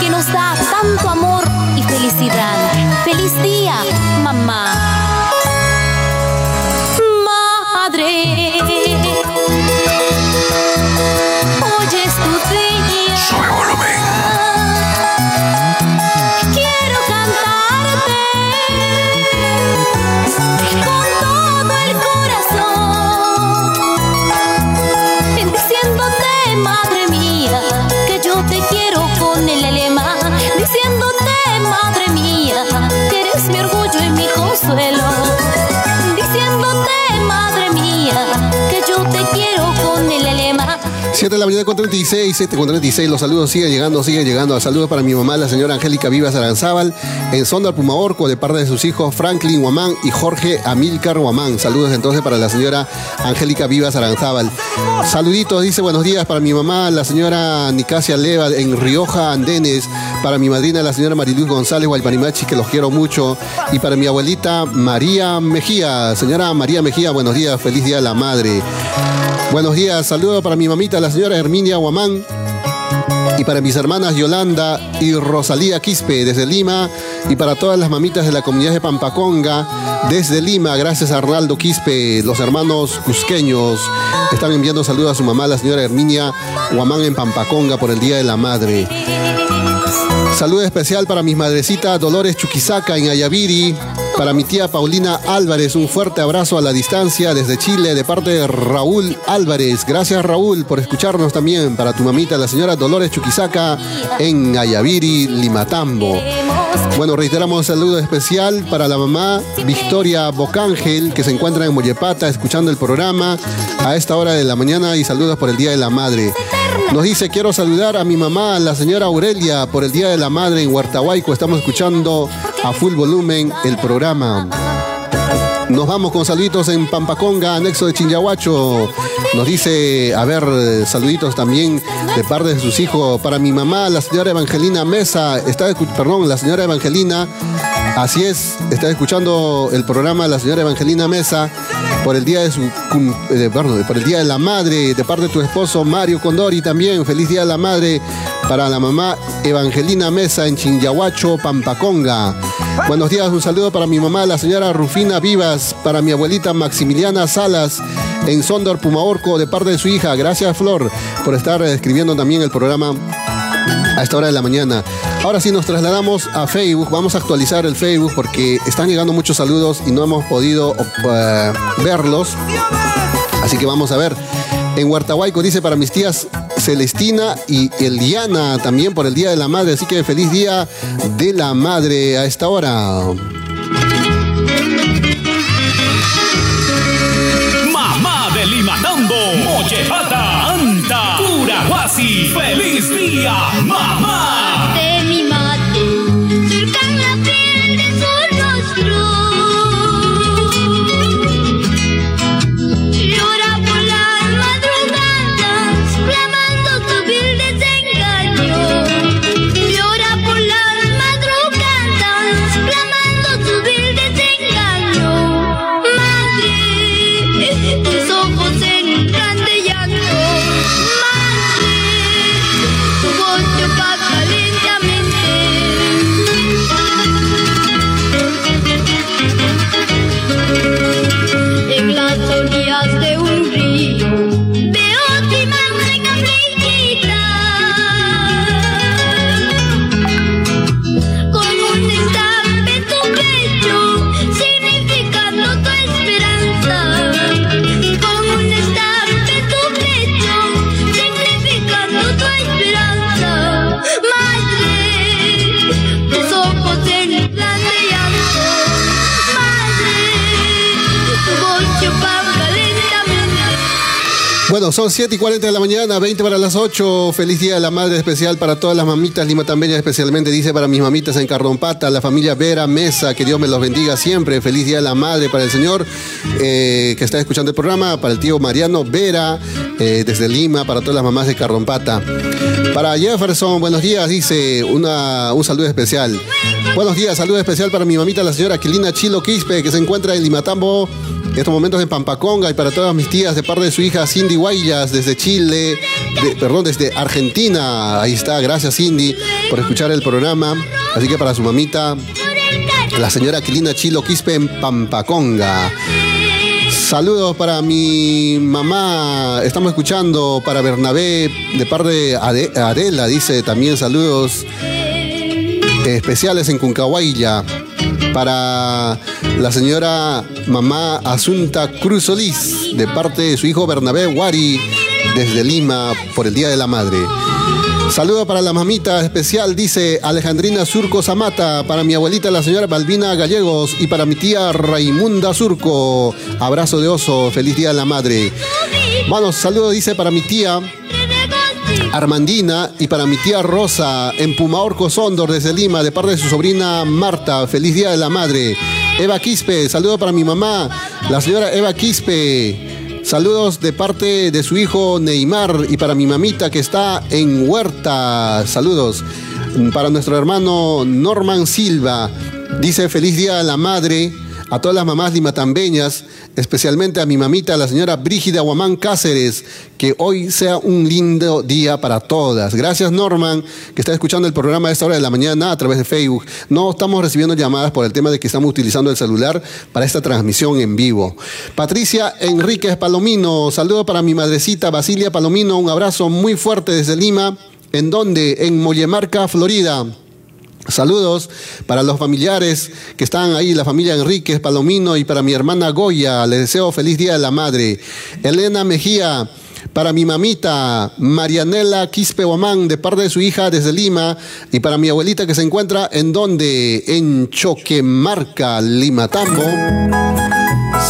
que nos da tanto amor y felicidad. ¡Feliz día, mamá! Madre, hoy es tu 7 de la mañana con 36, 7 con 36, los saludos siguen llegando, siguen llegando. Saludos para mi mamá, la señora Angélica Vivas Aranzábal, en Sonda Pumaorco, de parte de sus hijos Franklin Huamán y Jorge Amílcar Huamán. Saludos entonces para la señora Angélica Vivas Aranzábal. Saluditos, dice buenos días para mi mamá, la señora Nicasia Leva, en Rioja Andenes, para mi madrina, la señora Mariluz González Guayparimachi, que los quiero mucho, y para mi abuelita María Mejía. Señora María Mejía, buenos días, feliz día de la madre. Buenos días, saludos para mi mamita, la señora Herminia Guamán. Y para mis hermanas Yolanda y Rosalía Quispe desde Lima. Y para todas las mamitas de la comunidad de Pampaconga desde Lima. Gracias a Arnaldo Quispe, los hermanos cusqueños. Están enviando saludos a su mamá, la señora Herminia Guamán en Pampaconga por el Día de la Madre. Saludo especial para mis madrecitas Dolores Chuquisaca en Ayaviri, para mi tía Paulina Álvarez, un fuerte abrazo a la distancia desde Chile de parte de Raúl Álvarez. Gracias Raúl por escucharnos también. Para tu mamita, la señora Dolores Chuquisaca en Ayaviri, Limatambo. Bueno, reiteramos saludo especial para la mamá Victoria Bocángel, que se encuentra en Mollepata escuchando el programa a esta hora de la mañana y saludos por el Día de la Madre. Nos dice, quiero saludar a mi mamá, la señora Aurelia, por el Día de la Madre en Huertahuayco. Estamos escuchando a full volumen el programa. Nos vamos con saluditos en Pampaconga, anexo de Chinyahuacho. Nos dice, a ver, saluditos también de parte de sus hijos. Para mi mamá, la señora Evangelina Mesa, está, perdón, la señora Evangelina, así es, está escuchando el programa la señora Evangelina Mesa por el día de su, cum- eh, perdón, por el día de la madre, de parte de tu esposo Mario Condori también. Feliz día de la madre para la mamá Evangelina Mesa en Chinyahuacho, Pampaconga. Buenos días, un saludo para mi mamá, la señora Rufina Vivas, para mi abuelita Maximiliana Salas en Sondor, Pumaorco, de parte de su hija. Gracias, Flor, por estar escribiendo también el programa a esta hora de la mañana. Ahora sí nos trasladamos a Facebook, vamos a actualizar el Facebook porque están llegando muchos saludos y no hemos podido eh, verlos. Así que vamos a ver. En Huertahuayco dice para mis tías Celestina y Eliana también por el Día de la Madre. Así que feliz Día de la Madre a esta hora. ¡Feliz día, mamá! Son 7 y 40 de la mañana, 20 para las 8. Feliz Día de la Madre especial para todas las mamitas limatambeñas, especialmente dice para mis mamitas en Carrompata, la familia Vera Mesa, que Dios me los bendiga siempre. Feliz Día de la Madre para el señor eh, que está escuchando el programa, para el tío Mariano Vera, eh, desde Lima, para todas las mamás de Carrompata. Para Jefferson, buenos días, dice una, un saludo especial. Buenos días, saludo especial para mi mamita, la señora Aquilina Chilo Quispe, que se encuentra en Limatambo estos momentos en Pampaconga y para todas mis tías de parte de su hija Cindy Guayas desde Chile, perdón, desde Argentina. Ahí está, gracias Cindy por escuchar el programa. Así que para su mamita, la señora Aquilina Chilo Quispe en Pampaconga. Saludos para mi mamá. Estamos escuchando para Bernabé de parte de Adela. Dice también saludos especiales en Cuncahuayla para la señora mamá Asunta Cruz Solís, de parte de su hijo Bernabé Wari, desde Lima, por el Día de la Madre. Saludo para la mamita especial, dice Alejandrina Surco Zamata, para mi abuelita la señora Balbina Gallegos y para mi tía Raimunda Surco. Abrazo de oso, feliz día de la madre. Bueno, saludo dice para mi tía Armandina y para mi tía Rosa en Pumaorco Sondor desde Lima de parte de su sobrina Marta. Feliz Día de la Madre. Eva Quispe, saludo para mi mamá, la señora Eva Quispe. Saludos de parte de su hijo Neymar y para mi mamita que está en Huerta. Saludos. Para nuestro hermano Norman Silva. Dice feliz día de la madre a todas las mamás limatambeñas, especialmente a mi mamita, la señora Brígida Guamán Cáceres, que hoy sea un lindo día para todas. Gracias Norman, que está escuchando el programa a esta hora de la mañana a través de Facebook. No estamos recibiendo llamadas por el tema de que estamos utilizando el celular para esta transmisión en vivo. Patricia Enríquez Palomino, saludo para mi madrecita Basilia Palomino, un abrazo muy fuerte desde Lima. ¿En donde? En Mollemarca, Florida. Saludos para los familiares que están ahí, la familia Enríquez Palomino y para mi hermana Goya. Les deseo feliz Día de la Madre. Elena Mejía, para mi mamita Marianela Quispe Guamán, de parte de su hija desde Lima, y para mi abuelita que se encuentra en donde, en Choquemarca, Limatambo.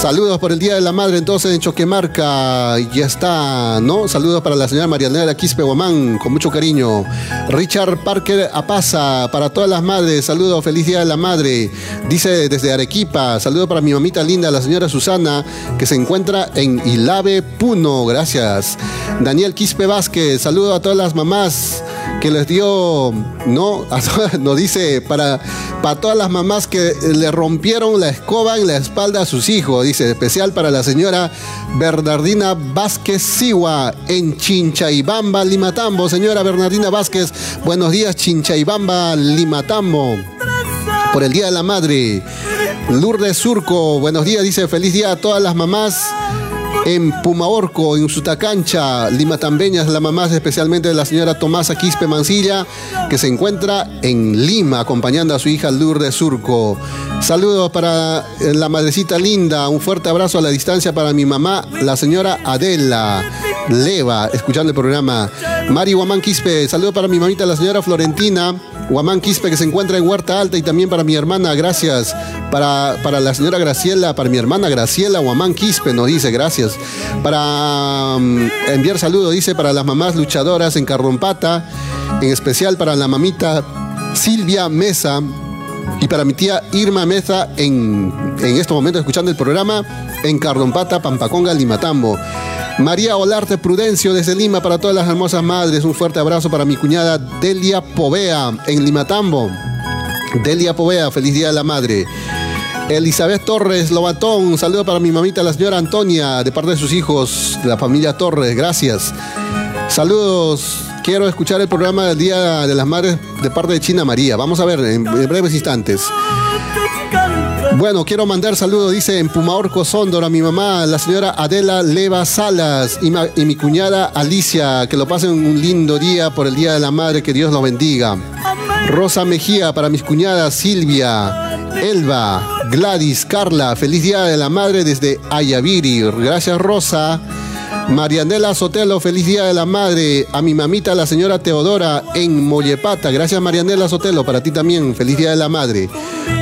Saludos por el Día de la Madre entonces en Choquemarca. Ya está, ¿no? Saludos para la señora Marianela Quispe Guamán, con mucho cariño. Richard Parker Apaza, para todas las madres. Saludos, feliz Día de la Madre. Dice desde Arequipa. Saludos para mi mamita linda, la señora Susana, que se encuentra en Ilave Puno. Gracias. Daniel Quispe Vázquez, saludos a todas las mamás que les dio, ¿no? Nos dice, para, para todas las mamás que le rompieron la escoba en la espalda a sus hijos, dice, especial para la señora Bernardina Vázquez Siwa en Chinchaibamba, Limatambo. Señora Bernardina Vázquez, buenos días, Chinchaibamba, Limatambo. Por el Día de la Madre. Lourdes Surco, buenos días, dice, feliz día a todas las mamás en Pumaorco, en Sutacancha, Lima Tambeñas, la mamá especialmente de la señora Tomasa Quispe Mancilla, que se encuentra en Lima acompañando a su hija Lourdes Surco. Saludos para eh, la madrecita linda, un fuerte abrazo a la distancia para mi mamá, la señora Adela Leva, escuchando el programa. Mari Guamán Quispe, saludos para mi mamita, la señora Florentina. Guamán Quispe, que se encuentra en Huerta Alta, y también para mi hermana, gracias. Para, para la señora Graciela, para mi hermana Graciela Guamán Quispe, nos dice, gracias. Para mm, enviar saludos, dice, para las mamás luchadoras en Carrompata, en especial para la mamita Silvia Mesa, y para mi tía Irma Meza en, en estos momentos escuchando el programa en Cardompata, Pampaconga, Limatambo. María Olarte Prudencio desde Lima para todas las hermosas madres. Un fuerte abrazo para mi cuñada Delia Povea en Limatambo. Delia Povea, feliz día de la madre. Elizabeth Torres Lobatón, un saludo para mi mamita, la señora Antonia, de parte de sus hijos, de la familia Torres, gracias. Saludos, quiero escuchar el programa del Día de las Madres de parte de China María. Vamos a ver en breves instantes. Bueno, quiero mandar saludos, dice en Pumaorco Sondor a mi mamá, la señora Adela Leva Salas y, y, mi cuñada Alicia, que lo pasen un lindo día por el Día de la Madre, que Dios los bendiga. Rosa Mejía para mis cuñadas Silvia, Elba, Gladys, Carla, feliz Día de la Madre desde Ayaviri. Gracias Rosa. Marianela Sotelo, feliz día de la madre. A mi mamita, la señora Teodora, en Mollepata. Gracias, Marianela Sotelo. Para ti también, feliz día de la madre.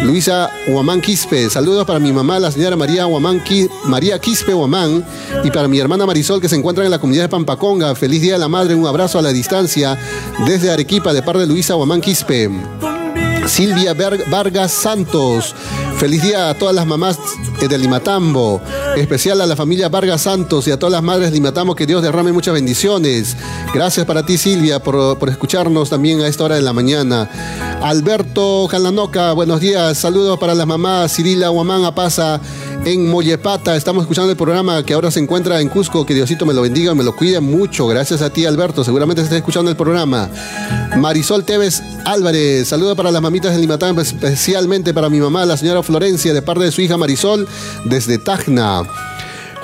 Luisa Huamán Quispe, saludos para mi mamá, la señora María Huamán María Quispe Huamán. Y para mi hermana Marisol, que se encuentra en la comunidad de Pampaconga. Feliz día de la madre. Un abrazo a la distancia desde Arequipa, de parte de Luisa Huamán Quispe. Silvia Vargas Santos. Feliz día a todas las mamás de Limatambo, especial a la familia Vargas Santos y a todas las madres de Limatambo, que Dios derrame muchas bendiciones. Gracias para ti Silvia por, por escucharnos también a esta hora de la mañana. Alberto Jalanoca, buenos días, saludos para las mamás Cirila Huamán Apasa en Mollepata. Estamos escuchando el programa que ahora se encuentra en Cusco. Que Diosito me lo bendiga me lo cuide mucho. Gracias a ti, Alberto. Seguramente estás escuchando el programa. Marisol Tevez Álvarez, saludo para las mamitas de Limatán, especialmente para mi mamá, la señora Florencia, de parte de su hija Marisol, desde Tacna.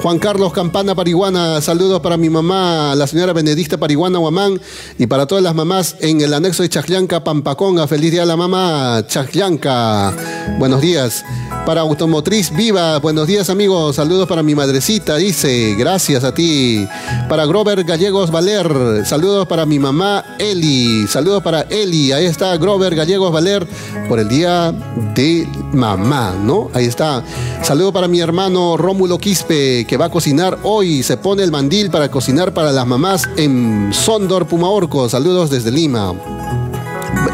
Juan Carlos Campana Pariguana, saludos para mi mamá, la señora Benedicta Pariguana Huamán y para todas las mamás en el anexo de Chaclanca, Pampaconga. Feliz día a la mamá Chaclanca. Buenos días. Para Automotriz Viva, buenos días amigos, saludos para mi madrecita, dice, gracias a ti. Para Grover Gallegos Valer, saludos para mi mamá Eli, saludos para Eli, ahí está Grover Gallegos Valer por el día de mamá, ¿no? Ahí está. Saludos para mi hermano Rómulo Quispe, que va a cocinar hoy, se pone el mandil para cocinar para las mamás en Sondor Pumaorco, saludos desde Lima.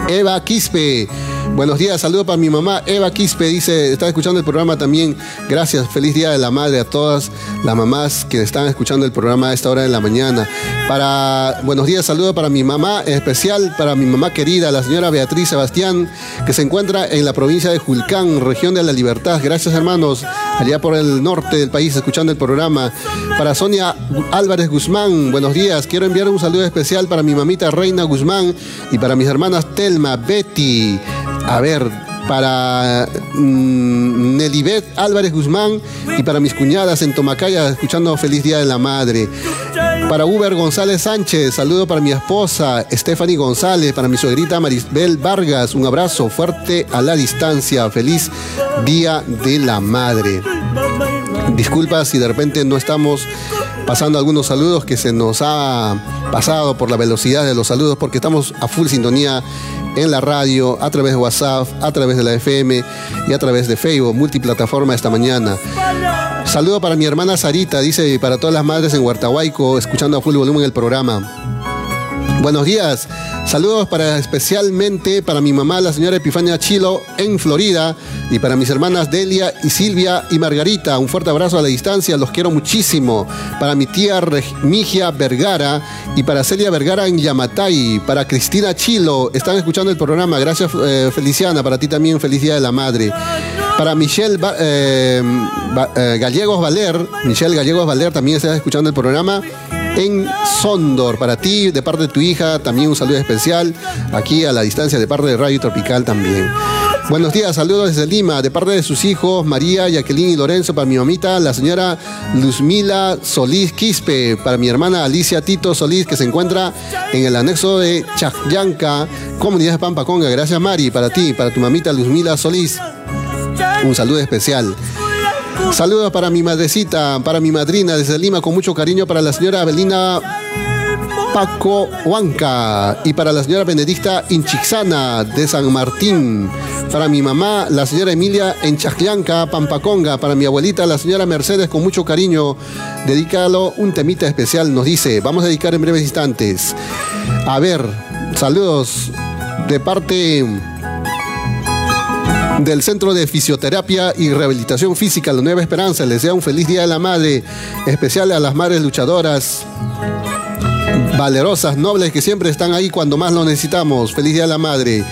Eva Quispe, Buenos días, saludo para mi mamá Eva Quispe, dice, está escuchando el programa también. Gracias, feliz día de la madre a todas las mamás que están escuchando el programa a esta hora de la mañana. Para, buenos días, saludo para mi mamá, especial para mi mamá querida, la señora Beatriz Sebastián, que se encuentra en la provincia de Julcán, región de la Libertad. Gracias, hermanos, allá por el norte del país, escuchando el programa. Para Sonia Álvarez Guzmán, buenos días, quiero enviar un saludo especial para mi mamita Reina Guzmán y para mis hermanas Telma, Betty, a ver, para mm, Nelibet Álvarez Guzmán y para mis cuñadas en Tomacaya, escuchando Feliz Día de la Madre. Para Uber González Sánchez, saludo para mi esposa Stephanie González, para mi suegrita Marisbel Vargas, un abrazo fuerte a la distancia. Feliz Día de la Madre. Disculpa si de repente no estamos pasando algunos saludos que se nos ha pasado por la velocidad de los saludos porque estamos a full sintonía en la radio, a través de WhatsApp, a través de la FM y a través de Facebook, multiplataforma esta mañana. Saludo para mi hermana Sarita, dice, para todas las madres en Huertahuaico, escuchando a full volumen el programa. Buenos días. Saludos para especialmente para mi mamá, la señora Epifania Chilo, en Florida, y para mis hermanas Delia y Silvia y Margarita. Un fuerte abrazo a la distancia, los quiero muchísimo. Para mi tía Migia Vergara y para Celia Vergara en Yamatay. Para Cristina Chilo, están escuchando el programa. Gracias, eh, Feliciana. Para ti también, feliz día de la madre. Para Michelle eh, eh, Gallegos Valer, Michelle Gallegos Valer también está escuchando el programa en Sondor. Para ti, de parte de tu hija, también un saludo especial. Aquí a la distancia, de parte de Radio Tropical también. Buenos días, saludos desde Lima, de parte de sus hijos María, Jacqueline y Lorenzo, para mi mamita, la señora Luzmila Solís Quispe, para mi hermana Alicia Tito Solís, que se encuentra en el anexo de Chacyanca, Comunidad de Pampaconga. Gracias, Mari, para ti, para tu mamita Luzmila Solís. Un saludo especial. Saludos para mi madrecita, para mi madrina desde Lima, con mucho cariño para la señora Abelina Paco Huanca y para la señora Benedicta Inchixana de San Martín. Para mi mamá, la señora Emilia en Chaclanca, Pampaconga. Para mi abuelita, la señora Mercedes, con mucho cariño. Dedícalo un temita especial, nos dice. Vamos a dedicar en breves instantes. A ver, saludos de parte del Centro de Fisioterapia y Rehabilitación Física La Nueva Esperanza. Les desea un feliz Día de la Madre, especial a las madres luchadoras, valerosas, nobles, que siempre están ahí cuando más lo necesitamos. Feliz Día de la Madre.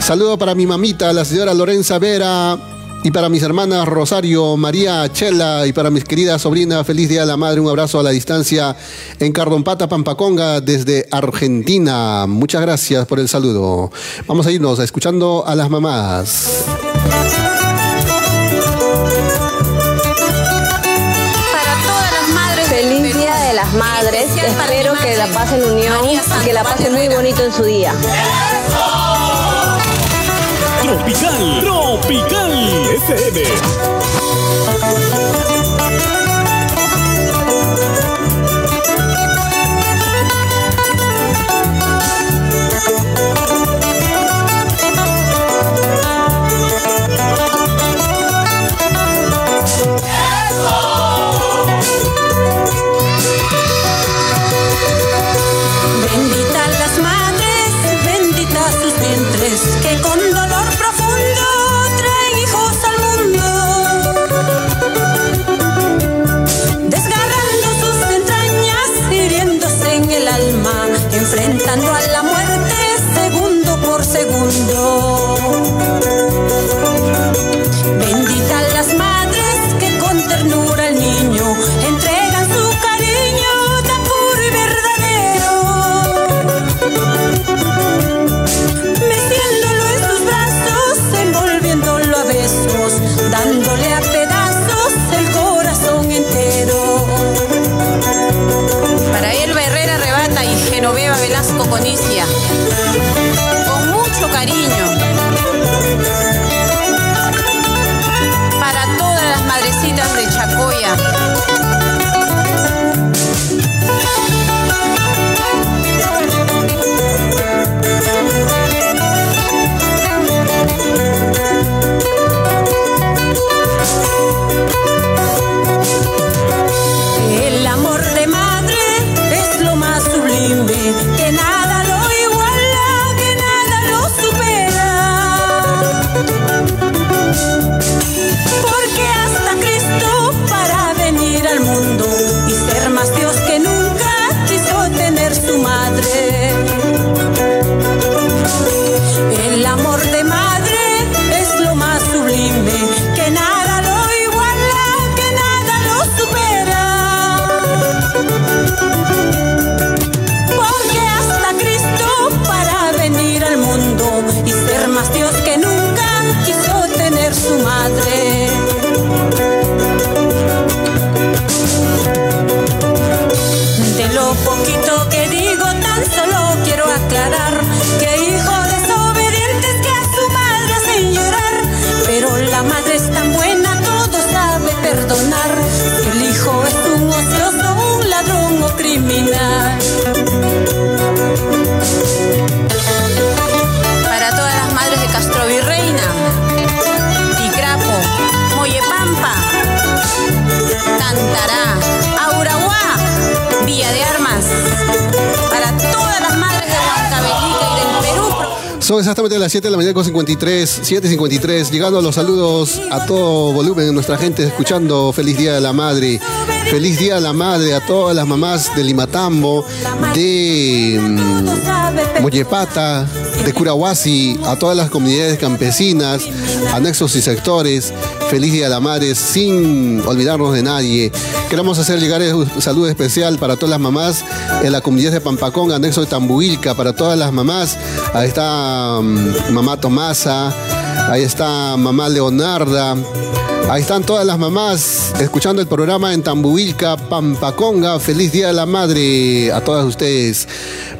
Saludo para mi mamita, la señora Lorenza Vera y para mis hermanas Rosario, María, Chela y para mis queridas sobrinas, feliz Día de la Madre, un abrazo a la distancia en Cardompata, Pampaconga, desde Argentina. Muchas gracias por el saludo. Vamos a irnos escuchando a las mamás. Para todas las madres, feliz Día de las Madres. Espero que la pasen unión y que la pasen muy bonito en su día. Tropical, Tropical FM. Por segundo. Son exactamente las 7 de la mañana con 53, 7.53, llegando a los saludos a todo volumen, nuestra gente escuchando Feliz Día de la Madre, Feliz Día de la Madre a todas las mamás de Limatambo, de mm, Moyepata, de Curahuasi, a todas las comunidades campesinas, anexos y sectores, Feliz Día de la Madre, sin olvidarnos de nadie. Queremos hacer llegar un saludo especial para todas las mamás en la comunidad de Pampacón, anexo de Tambuilca, para todas las mamás. Ahí está mm, mamá Tomasa, ahí está mamá Leonarda. Ahí están todas las mamás escuchando el programa en Tambuilca, Pampaconga. Feliz Día de la Madre a todas ustedes.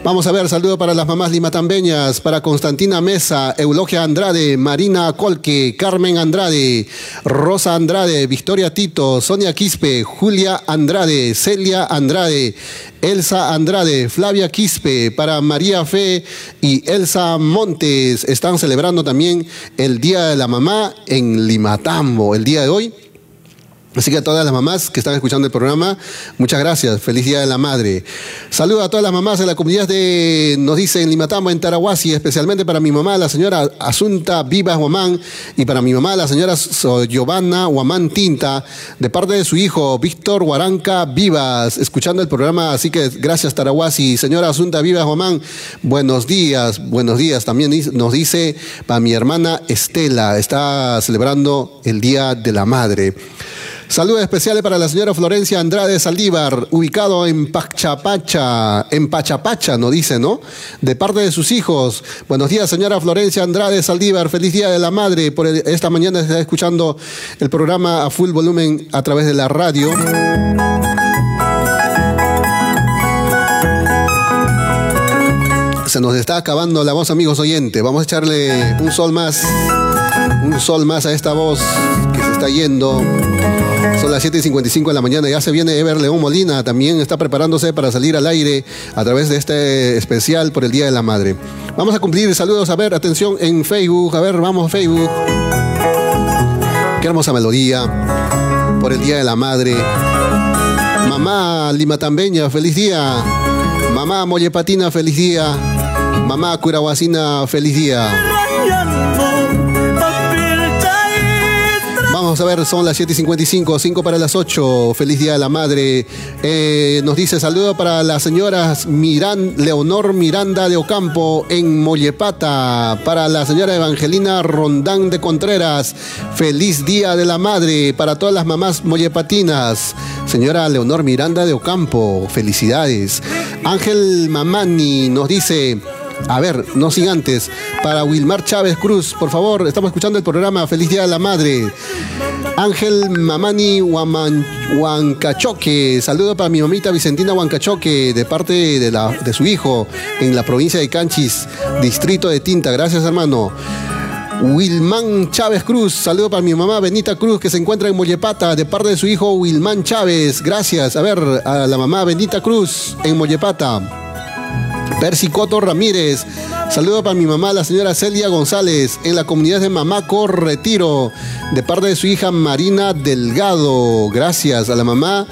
Vamos a ver, saludo para las mamás limatambeñas, para Constantina Mesa, Eulogia Andrade, Marina Colque, Carmen Andrade, Rosa Andrade, Victoria Tito, Sonia Quispe, Julia Andrade, Celia Andrade, Elsa Andrade, Flavia Quispe, para María Fe y Elsa Montes. Están celebrando también el Día de la Mamá en Limatambo, el día de hoy. Así que a todas las mamás que están escuchando el programa, muchas gracias. Feliz Día de la Madre. Saludo a todas las mamás de la comunidad de, nos dice en Limatambo, en Tarahuasi, especialmente para mi mamá, la señora Asunta Vivas Guamán, y para mi mamá, la señora Giovanna Guamán Tinta, de parte de su hijo, Víctor Guaranca Vivas, escuchando el programa. Así que gracias, Tarahuasi. Señora Asunta Vivas Guamán, buenos días, buenos días. También nos dice para mi hermana Estela, está celebrando el Día de la Madre. Saludos especiales para la señora Florencia Andrade Saldívar, ubicado en Pachapacha, en Pachapacha, nos dice, ¿no? De parte de sus hijos. Buenos días, señora Florencia Andrade Saldívar, feliz día de la madre. Por esta mañana está escuchando el programa a full volumen a través de la radio. Se nos está acabando la voz, amigos oyentes. Vamos a echarle un sol más, un sol más a esta voz que se está yendo. Son las 7 y 55 de la mañana. Ya se viene Ever León Molina. También está preparándose para salir al aire a través de este especial por el Día de la Madre. Vamos a cumplir. Saludos. A ver, atención en Facebook. A ver, vamos Facebook. Qué hermosa melodía por el Día de la Madre. Mamá Limatambeña, feliz día. Mamá Mollepatina, feliz día. Mamá Curahuacina, feliz día. A ver, son las 7 y 55, 5 para las 8. Feliz Día de la Madre. Eh, nos dice saludo para las señoras Miran, Leonor Miranda de Ocampo en Mollepata. Para la señora Evangelina Rondán de Contreras. Feliz Día de la Madre para todas las mamás mollepatinas. Señora Leonor Miranda de Ocampo, felicidades. Ángel Mamani nos dice. A ver, no sin antes, para Wilmar Chávez Cruz, por favor, estamos escuchando el programa Feliz Día de la Madre. Ángel Mamani Huaman- Huancachoque, saludo para mi mamita Vicentina Huancachoque, de parte de, la- de su hijo, en la provincia de Canchis, distrito de Tinta. Gracias, hermano. Wilman Chávez Cruz, saludo para mi mamá Benita Cruz que se encuentra en Mollepata de parte de su hijo Wilman Chávez. Gracias. A ver, a la mamá Benita Cruz en Mollepata. Percy Coto Ramírez. Saludo para mi mamá, la señora Celia González, en la comunidad de Mamaco Retiro, de parte de su hija Marina Delgado. Gracias a la mamá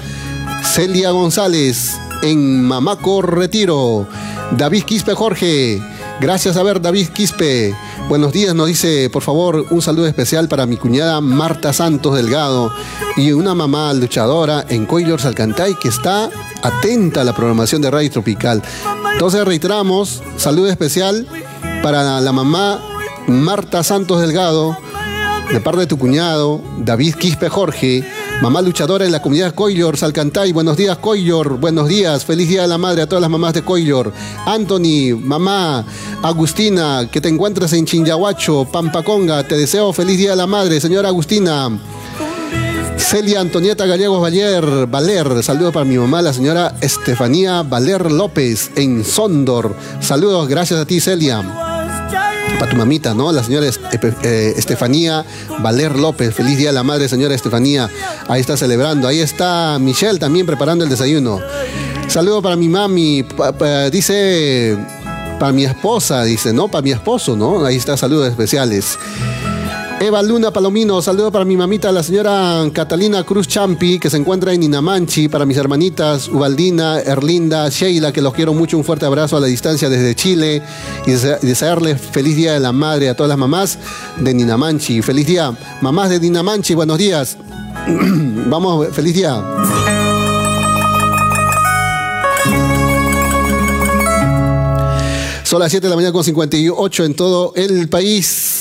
Celia González, en Mamaco Retiro. David Quispe Jorge. Gracias a ver, David Quispe. Buenos días, nos dice, por favor, un saludo especial para mi cuñada Marta Santos Delgado y una mamá luchadora en Coilors Alcantay que está atenta a la programación de Radio Tropical. Entonces reiteramos, saludo especial para la mamá Marta Santos Delgado, de parte de tu cuñado, David Quispe Jorge, mamá luchadora en la comunidad Coillor, Salcantay. Buenos días, Coillor. Buenos días. Feliz Día de la Madre a todas las mamás de Coillor. Anthony, mamá, Agustina, que te encuentres en Chinyahuacho, Pampaconga. Te deseo feliz Día de la Madre, señora Agustina. Celia Antonieta Gallegos Valer, Valer, saludos para mi mamá, la señora Estefanía Valer López en Sondor. Saludos, gracias a ti, Celia. Para tu mamita, ¿no? La señora Epe- eh, Estefanía Valer López. Feliz Día de la Madre, señora Estefanía. Ahí está celebrando. Ahí está Michelle también preparando el desayuno. Saludo para mi mami. Dice, para mi esposa, dice, ¿no? Para mi esposo, ¿no? Ahí está, saludos especiales. Eva Luna Palomino, saludo para mi mamita, la señora Catalina Cruz Champi, que se encuentra en Inamanchi, para mis hermanitas Ubaldina, Erlinda, Sheila, que los quiero mucho, un fuerte abrazo a la distancia desde Chile y dese- desearles feliz día de la madre a todas las mamás de Ninamanchi. Feliz día, mamás de Ninamanchi, buenos días. Vamos, feliz día. Son las 7 de la mañana con 58 en todo el país.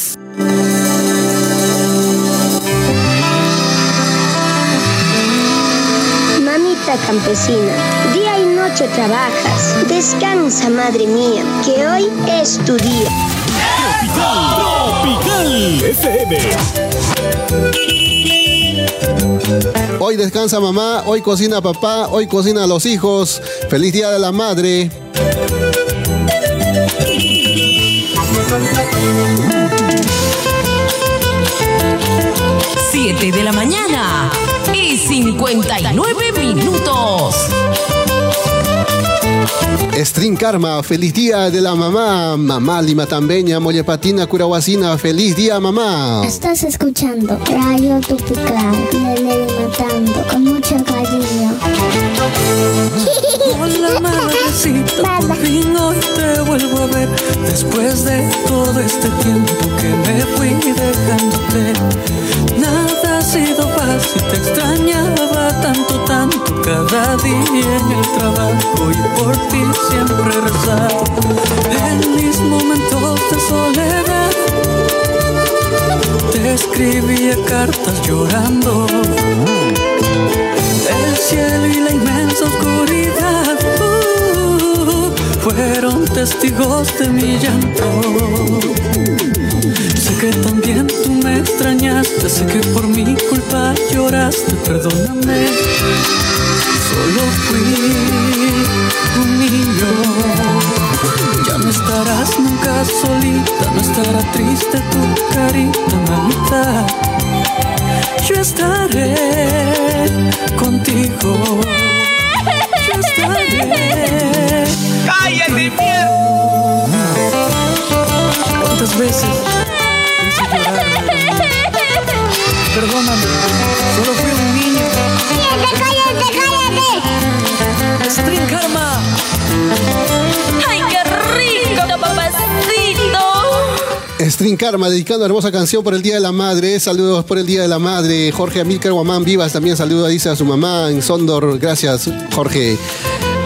Campesina, día y noche trabajas. Descansa, madre mía, que hoy es tu día. Tropical FM. Hoy descansa mamá, hoy cocina papá, hoy cocina los hijos. Feliz día de la madre. Siete de la mañana y 59 minutos. String Karma, feliz día de la mamá. Mamá limatambeña, mollepatina, curahuacina, feliz día mamá. Estás escuchando Radio Tropical, Nene Matando, con mucho cariño. Hola madrecita, por fin hoy te vuelvo a ver. Después de todo este tiempo que me fui dejándote Nada ha sido fácil, te extrañaba tanto, tanto Cada día en el trabajo y por ti siempre rezaba En mis momentos de soledad Te escribía cartas llorando el cielo y la inmensa oscuridad uh, fueron testigos de mi llanto. Sé que también tú me extrañaste, sé que por mi culpa lloraste, perdóname. Solo fui un niño. Ya no estarás nunca solita, no estará triste tu carita, mamita yo estaré contigo. Yo estaré. ¡Cállate, ¿Cuántas veces? Perdóname, solo fui un niño. ¡Cállate, cállate, String Karma. ¡Ay, qué rico, Catherine Karma dedicando una hermosa canción por el Día de la Madre. Saludos por el Día de la Madre. Jorge Amílcar Guamán Vivas también saluda, dice a su mamá en Sondor. Gracias, Jorge.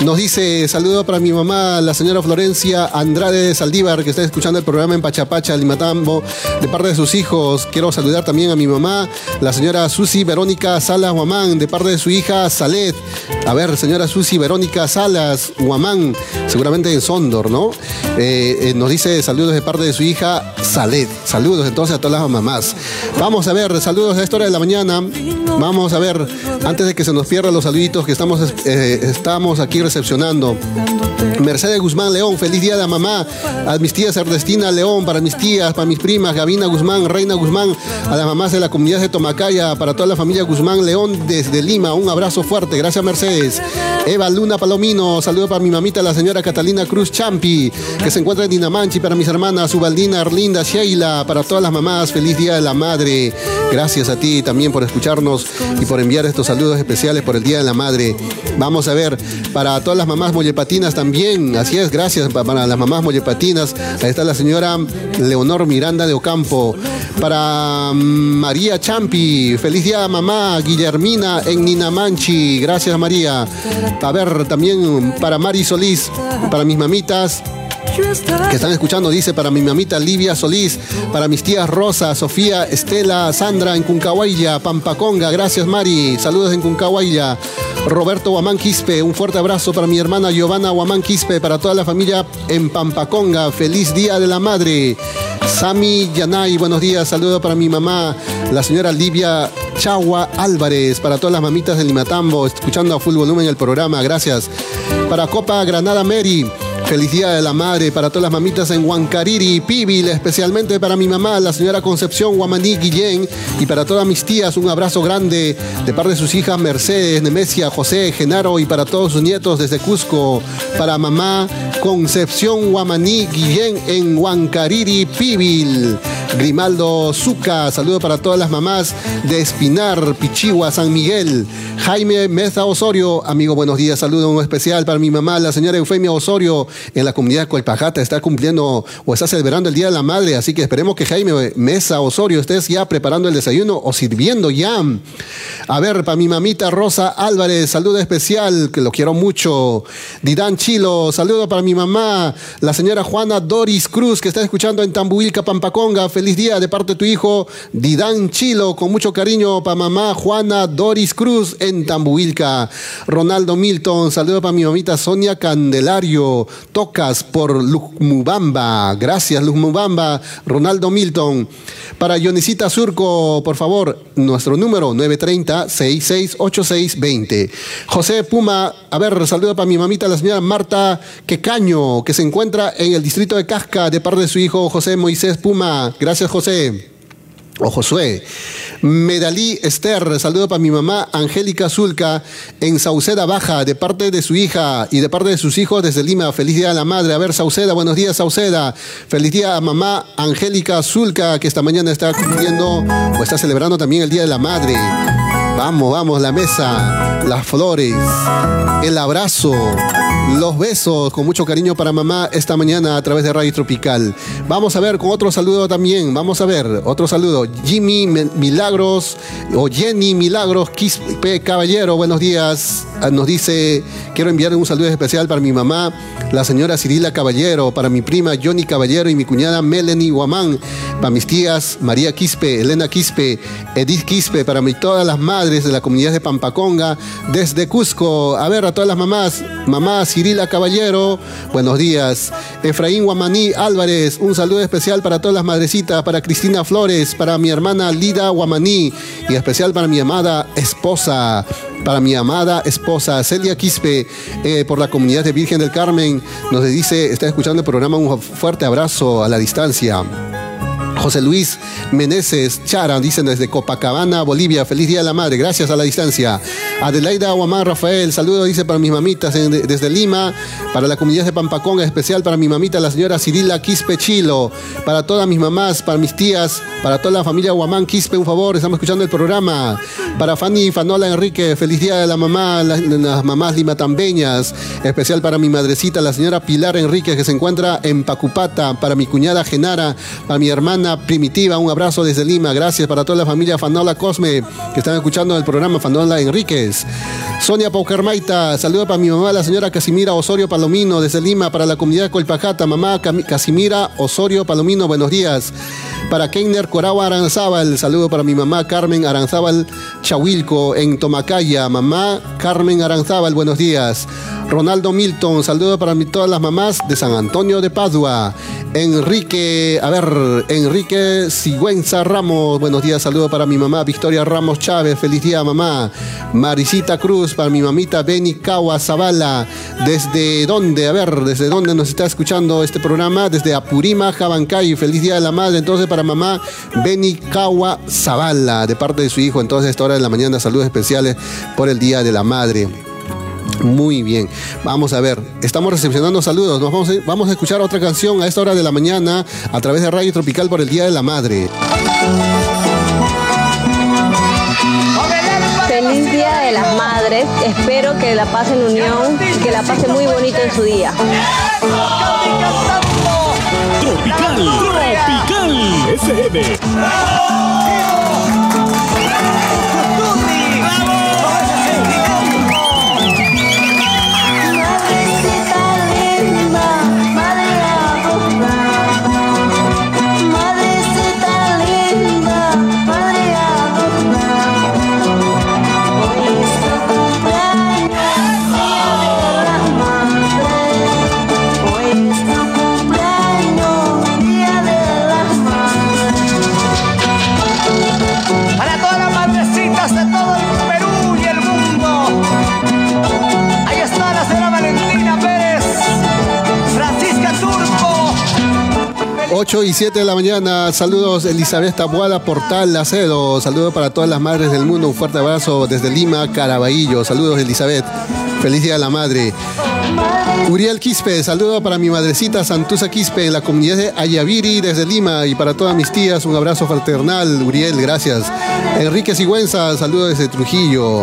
Nos dice, saludo para mi mamá, la señora Florencia Andrade Saldívar, que está escuchando el programa en Pachapacha, Limatambo, de parte de sus hijos. Quiero saludar también a mi mamá, la señora Susi Verónica Salas Guamán, de parte de su hija Salet. A ver, señora Susi Verónica Salas Guamán, seguramente en Sondor, ¿no? Eh, eh, nos dice saludos de parte de su hija Salet. Saludos entonces a todas las mamás. Vamos a ver, saludos a esta hora de la mañana. Vamos a ver, antes de que se nos pierdan los saluditos que estamos, eh, estamos aquí recepcionando. Mercedes Guzmán León, feliz día de la mamá. A mis tías Ernestina León, para mis tías, para mis primas, Gabina Guzmán, Reina Guzmán, a las mamás de la comunidad de Tomacaya, para toda la familia Guzmán León desde Lima. Un abrazo fuerte, gracias Mercedes. Eva Luna Palomino, saludo para mi mamita, la señora Catalina Cruz Champi, que se encuentra en Dinamanchi, para mis hermanas Ubaldina, Arlinda, Sheila, para todas las mamás, feliz día de la madre. Gracias a ti también por escucharnos y por enviar estos saludos especiales por el Día de la Madre. Vamos a ver, para todas las mamás mollepatinas también, así es, gracias para las mamás mollepatinas. Ahí está la señora Leonor Miranda de Ocampo. Para mm, María Champi, feliz día mamá Guillermina en Ninamanchi. Gracias María. A ver, también para Mari Solís, para mis mamitas, que están escuchando, dice para mi mamita Livia Solís, para mis tías Rosa, Sofía, Estela, Sandra en Cuncahuaya, Pampaconga, gracias Mari, saludos en Cuncahuaya. Roberto Guamán Quispe, un fuerte abrazo para mi hermana Giovanna Guamán Quispe, para toda la familia en Pampaconga, feliz día de la madre. Sami Yanay, buenos días, saludo para mi mamá, la señora Livia Chagua Álvarez, para todas las mamitas de Limatambo, escuchando a full volumen el programa, gracias. Para Copa Granada Mary, Feliz Día de la Madre para todas las mamitas en Huancariri, Pibil, especialmente para mi mamá, la señora Concepción Guamaní Guillén, y para todas mis tías, un abrazo grande de parte de sus hijas Mercedes, Nemesia, José, Genaro, y para todos sus nietos desde Cusco, para mamá Concepción Guamaní Guillén en Huancariri, Pibil. Grimaldo Zuca, saludo para todas las mamás de Espinar, Pichigua, San Miguel. Jaime Meza Osorio, amigo, buenos días, saludo especial para mi mamá, la señora Eufemia Osorio, en la comunidad Colpajata, está cumpliendo o está celebrando el Día de la Madre, así que esperemos que Jaime Mesa Osorio estés ya preparando el desayuno o sirviendo ya. A ver, para mi mamita Rosa Álvarez, saludo especial, que lo quiero mucho. Didán Chilo, saludo para mi mamá, la señora Juana Doris Cruz, que está escuchando en Tambuilca, Pampaconga. Feliz día de parte de tu hijo, Didán Chilo, con mucho cariño para mamá Juana Doris Cruz en Tambuilca. Ronaldo Milton, saludo para mi mamita Sonia Candelario, tocas por Luzmubamba. Gracias, Luzmubamba. Ronaldo Milton. Para Yonicita Surco, por favor, nuestro número 930-668620. José Puma, a ver, saludo para mi mamita, la señora Marta Quecaño, que se encuentra en el distrito de Casca, de parte de su hijo José Moisés Puma. Gracias, José. O Josué. Medalí Esther, saludo para mi mamá Angélica Zulca en Sauceda Baja, de parte de su hija y de parte de sus hijos desde Lima. Feliz día a la madre. A ver, Sauceda, buenos días, Sauceda. Feliz día a mamá Angélica Zulca, que esta mañana está cumpliendo o está celebrando también el Día de la Madre. Vamos, vamos, la mesa, las flores, el abrazo, los besos con mucho cariño para mamá esta mañana a través de Radio Tropical. Vamos a ver con otro saludo también. Vamos a ver otro saludo. Jimmy Milagros o Jenny Milagros Quispe Caballero, buenos días. Ah, Nos dice, quiero enviar un saludo especial para mi mamá, la señora Cirila Caballero, para mi prima Johnny Caballero y mi cuñada Melanie Guamán, para mis tías María Quispe, Elena Quispe, Edith Quispe, para mí todas las madres de la comunidad de Pampaconga, desde Cusco. A ver, a todas las mamás, mamá Cirila Caballero, buenos días. Efraín Guamaní Álvarez, un saludo especial para todas las madrecitas, para Cristina Flores, para mi hermana Lida Guamaní y especial para mi amada esposa para mi amada esposa Celia Quispe, eh, por la comunidad de Virgen del Carmen. Nos dice, está escuchando el programa, un fuerte abrazo a la distancia. José Luis Meneses Chara, dicen desde Copacabana, Bolivia. Feliz Día de la Madre, gracias a la distancia. Adelaida Guamán Rafael, saludo, dice para mis mamitas desde Lima, para la comunidad de Pampacón, en especial para mi mamita, la señora Cirila Quispe Chilo, para todas mis mamás, para mis tías, para toda la familia Guamán Quispe, un favor, estamos escuchando el programa. Para Fanny Fanola Enrique, feliz día de la mamá, las, las mamás limatambeñas. Especial para mi madrecita, la señora Pilar Enrique, que se encuentra en Pacupata. Para mi cuñada Genara, para mi hermana Primitiva, un abrazo desde Lima. Gracias para toda la familia Fanola Cosme, que están escuchando el programa Fanola Enríquez. Sonia Paucarmaita, saludo para mi mamá, la señora Casimira Osorio Palomino, desde Lima, para la comunidad Colpajata. Mamá Casimira Osorio Palomino, buenos días. Para Keiner Coragua Aranzábal, saludo para mi mamá Carmen Aranzábal Chahuilco en Tomacaya. Mamá Carmen Aranzábal, buenos días. Ronaldo Milton, saludo para mi- todas las mamás de San Antonio de Padua. Enrique, a ver, Enrique Sigüenza Ramos, buenos días, saludo para mi mamá Victoria Ramos Chávez, feliz día mamá. Marisita Cruz, para mi mamita Beni Kawa Zavala, ¿desde dónde? A ver, ¿desde dónde nos está escuchando este programa? Desde Apurima, Jabancay, feliz día de la madre, entonces para mamá Beni Kawa Zavala, de parte de su hijo, entonces a esta hora de la mañana, saludos especiales por el día de la madre. Muy bien, vamos a ver, estamos recepcionando saludos, nos vamos a, vamos a escuchar otra canción a esta hora de la mañana a través de Radio Tropical por el Día de la Madre. Feliz Día de las Madres. Espero que la pasen en unión y que la pasen muy bonito en su día. Tropical, Tropical FM. 8 y 7 de la mañana, saludos Elizabeth Tabuada Portal Lacedo, saludos para todas las madres del mundo, un fuerte abrazo desde Lima, Caraballo, saludos Elizabeth, feliz día de la madre. Uriel Quispe, saludo para mi madrecita Santusa Quispe en la comunidad de Ayaviri desde Lima y para todas mis tías un abrazo fraternal, Uriel, gracias. Enrique Sigüenza, saludo desde Trujillo.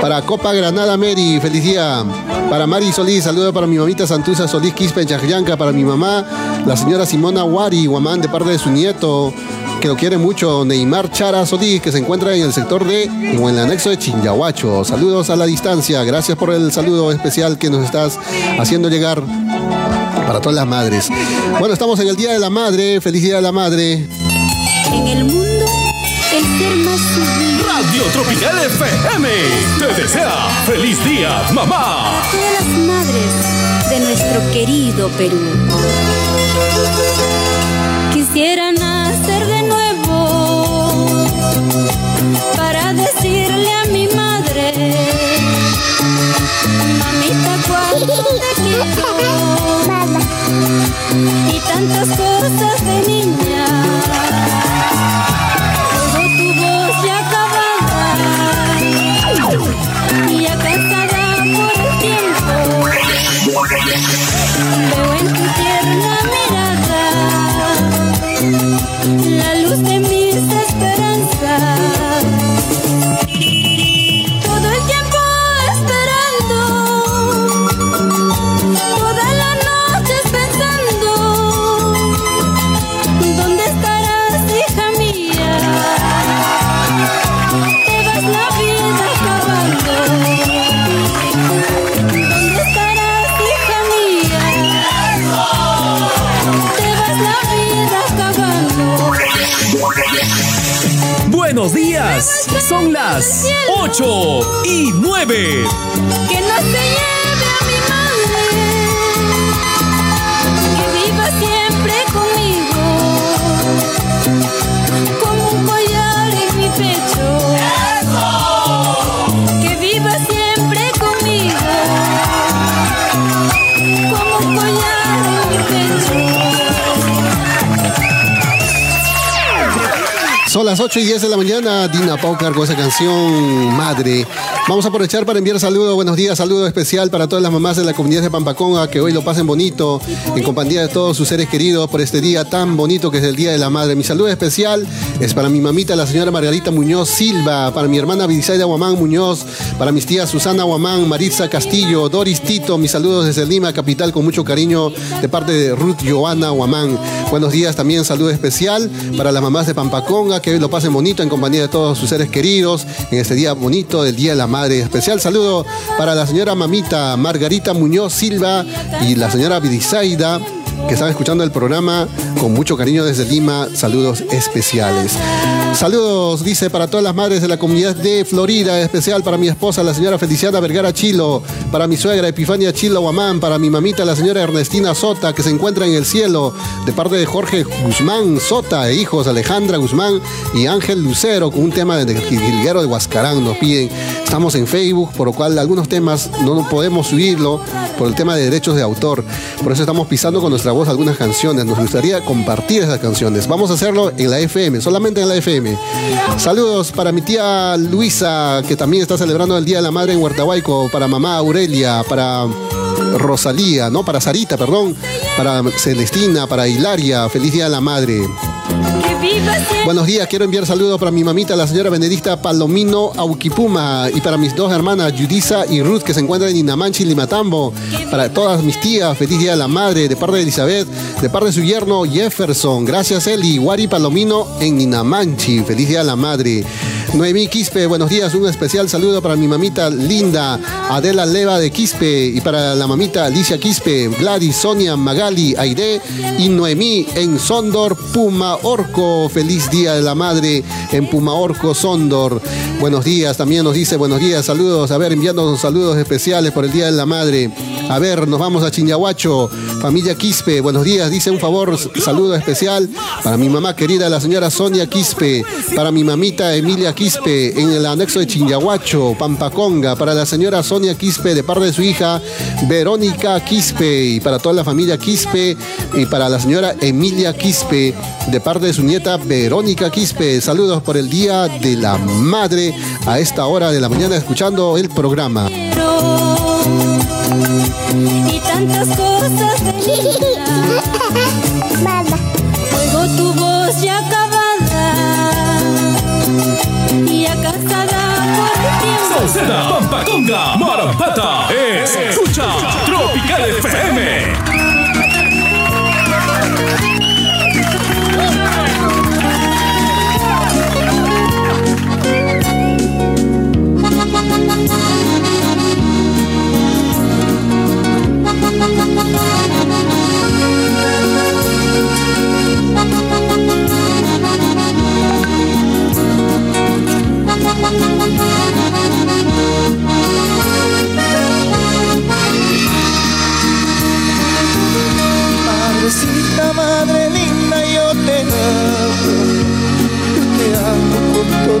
Para Copa Granada Mary, feliz día. Para Mari Solís, saludo para mi mamita Santusa Solís Quispe en Chajllanca, para mi mamá, la señora Simona Wari, Guamán, de parte de su nieto, que lo quiere mucho, Neymar Chara Solís, que se encuentra en el sector de, o en el anexo de Chinyahuacho. Saludos a la distancia, gracias por el saludo especial que nos estás haciendo llegar para todas las madres. Bueno, estamos en el Día de la Madre, feliz Día de la Madre. En el mundo, el ser más sublime. Radio Tropical FM te desea feliz día, mamá. Para todas las madres de nuestro querido Perú. Quisiera 8 y 10 de la mañana, Dina Paucar con esa canción Madre. Vamos a aprovechar para enviar saludos, buenos días, saludo especial para todas las mamás de la comunidad de Pampaconga que hoy lo pasen bonito, en compañía de todos sus seres queridos por este día tan bonito que es el Día de la Madre. Mi saludo especial es para mi mamita, la señora Margarita Muñoz Silva, para mi hermana Vidisaida Guamán Muñoz, para mis tías Susana Guamán, Maritza Castillo, Doris Tito, mis saludos desde Lima, capital, con mucho cariño de parte de Ruth Joana Guamán. Buenos días también, saludo especial para las mamás de Pampaconga, que hoy lo pasen bonito en compañía de todos sus seres queridos en este día bonito del Día de la Madre. Especial. Saludo para la señora mamita Margarita Muñoz Silva y la señora Vidisaida que están escuchando el programa con mucho cariño desde Lima. Saludos especiales. Saludos, dice, para todas las madres de la comunidad de Florida, especial para mi esposa, la señora Feliciana Vergara Chilo, para mi suegra Epifania Chilo Guamán, para mi mamita, la señora Ernestina Sota, que se encuentra en el cielo, de parte de Jorge Guzmán Sota e hijos Alejandra Guzmán y Ángel Lucero, con un tema de Gilguero de Huascarán, nos piden. Estamos en Facebook, por lo cual algunos temas no podemos subirlo por el tema de derechos de autor. Por eso estamos pisando con nuestra voz algunas canciones. Nos gustaría compartir esas canciones. Vamos a hacerlo en la FM, solamente en la FM. Saludos para mi tía Luisa, que también está celebrando el Día de la Madre en Huertahuayco, para mamá Aurelia, para Rosalía, ¿no? Para Sarita, perdón, para Celestina, para Hilaria, feliz Día de la Madre. Buenos días, quiero enviar saludos para mi mamita, la señora Benedicta Palomino Auquipuma, y para mis dos hermanas, Judisa y Ruth, que se encuentran en Inamanchi, Limatambo. Para todas mis tías, feliz día de la madre, de parte de Elizabeth, de parte de su yerno Jefferson. Gracias, Eli. Wari Palomino en Inamanchi, feliz día de la madre. Noemí Quispe, buenos días. Un especial saludo para mi mamita linda, Adela Leva de Quispe, y para la mamita Alicia Quispe, Gladys, Sonia, Magali, Aide y Noemí en Sondor, Puma Orco. Feliz Día de la Madre en Puma Orco, Sondor. Buenos días, también nos dice buenos días, saludos. A ver, enviándonos saludos especiales por el Día de la Madre. A ver, nos vamos a Chinyahuacho, familia Quispe. Buenos días, dice un favor, saludo especial para mi mamá querida, la señora Sonia Quispe, para mi mamita Emilia Quispe en el anexo de Chinyahuacho, Pampaconga, para la señora Sonia Quispe de parte de su hija Verónica Quispe y para toda la familia Quispe y para la señora Emilia Quispe de parte de su nieta Verónica Quispe. Saludos por el Día de la Madre a esta hora de la mañana escuchando el programa. Y tantas cosas de linda. Oigo tu voz ya acabada y ya cansada por el tiempo. Salsera, Pampaconga, Marampata, escucha Tropical FM.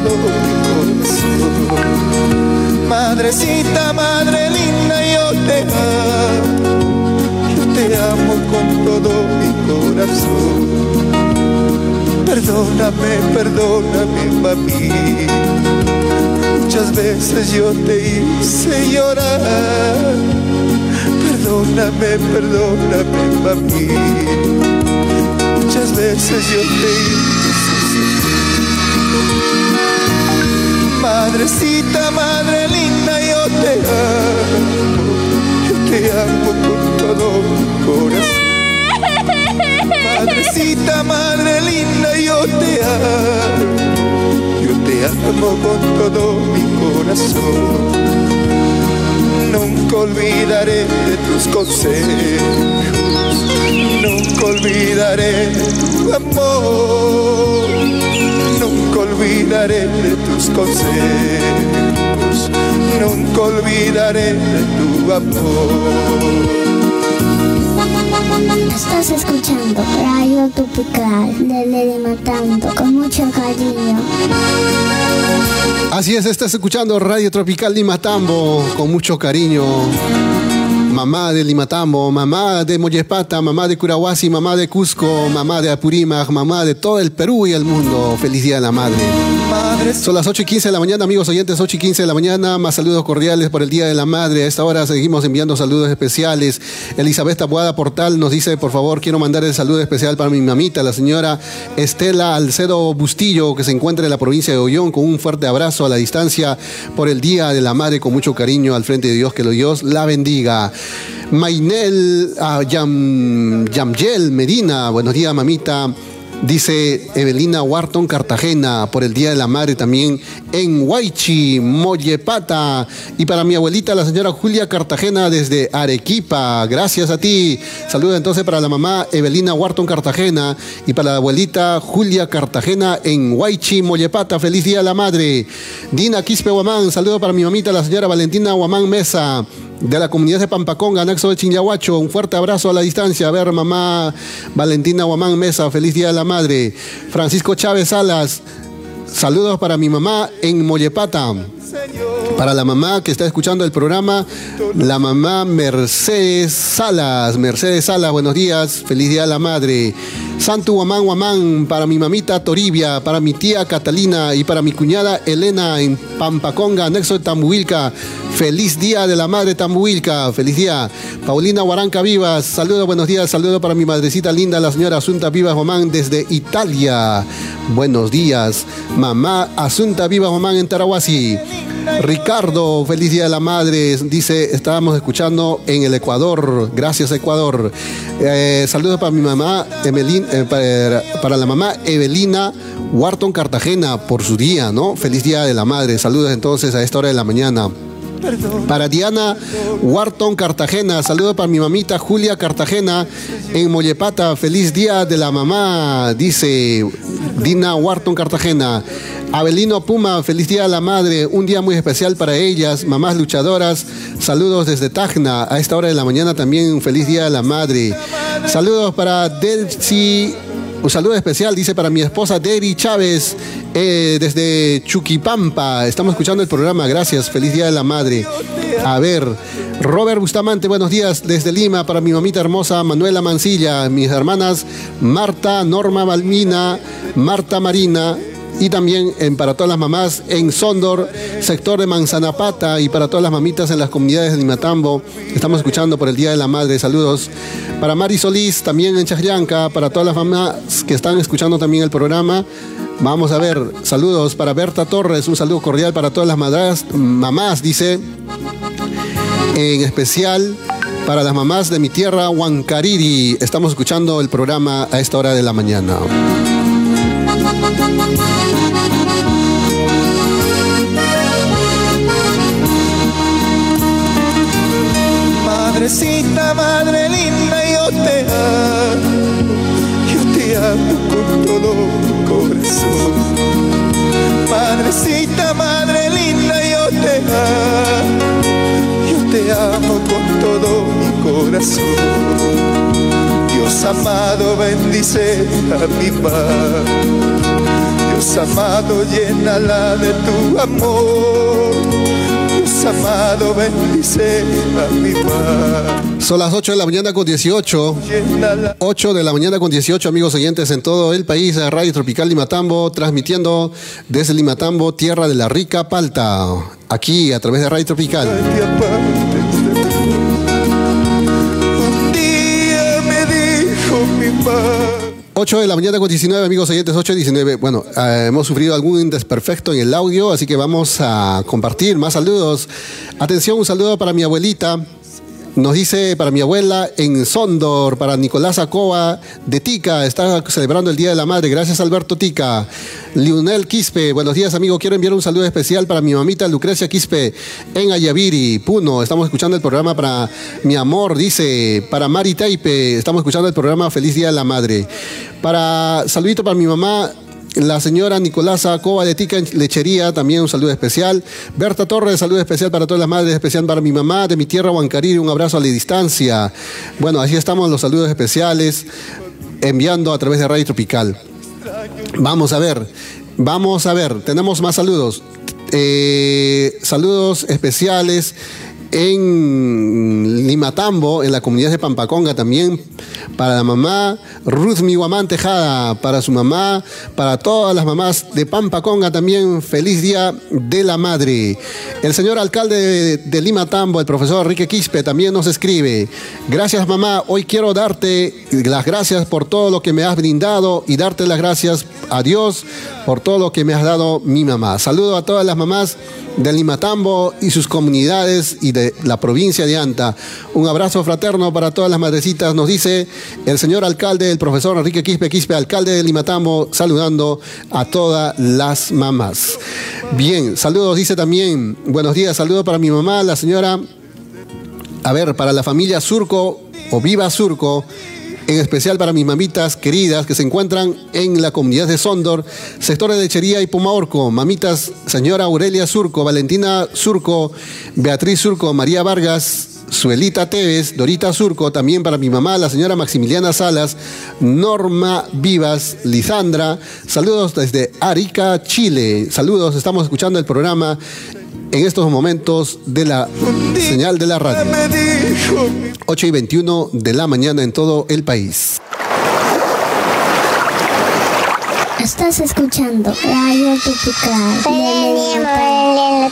Todo mi corazón. Madrecita, madre linda, yo te amo, yo te amo con todo mi corazón. Perdóname, perdóname, mami. Muchas veces yo te hice llorar. Perdóname, perdóname, mami. Muchas veces yo te hice sufrir. Madrecita, madre linda, yo te amo. Yo te amo con todo mi corazón. Madrecita, madre linda, yo te amo. Yo te amo con todo mi corazón. Nunca olvidaré de tus consejos. Nunca olvidaré tu amor. Nunca olvidaré de consejos. Nunca olvidaré de tu amor. Estás escuchando Radio Tropical de Lady Matando con mucho cariño. Así es, estás escuchando Radio Tropical Lima Tambo con mucho cariño. mamá de Limatambo, mamá de Moyespata, mamá de Curahuasi, mamá de Cusco, mamá de Apurímac, mamá de todo el Perú y el mundo. Feliz Día de la Madre. Son las 8 y 15 de la mañana, amigos oyentes, 8 y 15 de la mañana. Más saludos cordiales por el Día de la Madre. A esta hora seguimos enviando saludos especiales. Elizabeth Tabuada Portal nos dice, por favor, quiero mandar el saludo especial para mi mamita, la señora Estela Alcedo Bustillo, que se encuentra en la provincia de Ollón, con un fuerte abrazo a la distancia por el Día de la Madre, con mucho cariño al frente de Dios, que lo Dios la bendiga. Mainel ah, Yam, Yamyel Medina, buenos días, mamita. Dice Evelina Wharton Cartagena por el Día de la Madre también en Huaychi, Mollepata. Y para mi abuelita, la señora Julia Cartagena desde Arequipa. Gracias a ti. Saludos entonces para la mamá Evelina Wharton Cartagena y para la abuelita Julia Cartagena en Huaychi, Mollepata. Feliz Día de la Madre. Dina Quispe Huamán. Saludos para mi mamita, la señora Valentina Huamán Mesa de la comunidad de Pampaconga, anexo de Chinyahuacho. Un fuerte abrazo a la distancia. A ver, mamá Valentina Guamán Mesa, feliz día de la madre. Francisco Chávez Salas, saludos para mi mamá en Mollepata. Para la mamá que está escuchando el programa, la mamá Mercedes Salas. Mercedes Salas, buenos días, feliz día de la madre. Santo Guamán Guamán, para mi mamita Toribia, para mi tía Catalina y para mi cuñada Elena en Pampaconga, anexo de Tambuilca. Feliz día de la madre Tambuilca, feliz día. Paulina Guaranca Vivas, saludos, buenos días, saludo para mi madrecita linda, la señora Asunta Vivas Guamán desde Italia. Buenos días, mamá Asunta Vivas Guamán en Tarahuasi. Ricardo, feliz día de la madre. Dice, estábamos escuchando en el Ecuador. Gracias, Ecuador. Eh, saludos para mi mamá, Emelín, eh, para, para la mamá Evelina Wharton Cartagena por su día, ¿no? Feliz día de la madre. Saludos entonces a esta hora de la mañana. Para Diana Wharton Cartagena, saludo para mi mamita Julia Cartagena en Mollepata. Feliz día de la mamá, dice Dina Wharton Cartagena. Abelino Puma, feliz día de la madre, un día muy especial para ellas, mamás luchadoras. Saludos desde Tacna, a esta hora de la mañana también feliz día de la madre. Saludos para Delcy un saludo especial, dice para mi esposa Debbie Chávez, eh, desde Chuquipampa. Estamos escuchando el programa, gracias. Feliz Día de la Madre. A ver, Robert Bustamante, buenos días desde Lima para mi mamita hermosa Manuela Mancilla, mis hermanas Marta, Norma Balmina, Marta Marina, y también para todas las mamás en Sondor, sector de Manzanapata y para todas las mamitas en las comunidades de Nimatambo. Estamos escuchando por el Día de la Madre. Saludos para Mari Solís, también en Chajllanca, para todas las mamás que están escuchando también el programa. Vamos a ver, saludos para Berta Torres, un saludo cordial para todas las madras, mamás, dice, en especial para las mamás de mi tierra, Huancariri. Estamos escuchando el programa a esta hora de la mañana. Madre linda, yo te amo, yo te amo con todo mi corazón. Madrecita, madre linda, yo te amo, yo te amo con todo mi corazón. Dios amado, bendice a mi madre. Dios amado, llénala de tu amor. Dios amado, bendice a mi madre. Son las 8 de la mañana con 18. 8 de la mañana con 18, amigos oyentes en todo el país, a Radio Tropical Limatambo, transmitiendo desde Limatambo, tierra de la rica palta. Aquí a través de Radio Tropical. 8 de la mañana con 19, amigos oyentes, 8 y 19. Bueno, eh, hemos sufrido algún desperfecto en el audio, así que vamos a compartir más saludos. Atención, un saludo para mi abuelita. Nos dice para mi abuela en Sondor, para Nicolás Acoba de Tica, está celebrando el Día de la Madre. Gracias, Alberto Tica. Lionel Quispe, buenos días, amigo. Quiero enviar un saludo especial para mi mamita Lucrecia Quispe en Ayaviri, Puno. Estamos escuchando el programa para mi amor, dice. Para Mari Taipe, estamos escuchando el programa Feliz Día de la Madre. Para saludito para mi mamá la señora Nicolasa Cova de Tica Lechería, también un saludo especial. Berta Torres, saludo especial para todas las madres, especial para mi mamá de mi tierra, Huancariri, un abrazo a la distancia. Bueno, así estamos los saludos especiales enviando a través de Radio Tropical. Vamos a ver, vamos a ver, tenemos más saludos. Eh, saludos especiales en Limatambo, en la comunidad de Pampaconga también, para la mamá Ruth Mihuamán Tejada, para su mamá, para todas las mamás de Pampaconga también, feliz día de la madre. El señor alcalde de, de Limatambo, el profesor Enrique Quispe, también nos escribe, gracias mamá, hoy quiero darte las gracias por todo lo que me has brindado y darte las gracias a Dios por todo lo que me has dado mi mamá. Saludo a todas las mamás de Limatambo y sus comunidades y de la provincia de Anta. Un abrazo fraterno para todas las madrecitas, nos dice el señor alcalde, el profesor Enrique Quispe Quispe, alcalde de Limatambo, saludando a todas las mamás. Bien, saludos, dice también, buenos días, saludo para mi mamá, la señora, a ver, para la familia Surco o Viva Surco, en especial para mis mamitas queridas que se encuentran en la comunidad de Sondor, sector de lechería y Pumaorco. Mamitas, señora Aurelia Surco, Valentina Surco, Beatriz Surco, María Vargas, Suelita Tevez, Dorita Surco, también para mi mamá, la señora Maximiliana Salas, Norma Vivas, Lisandra. Saludos desde Arica, Chile. Saludos, estamos escuchando el programa en estos momentos de la señal de la radio. 8 y 21 de la mañana en todo el país. Estás escuchando Radio Tropical.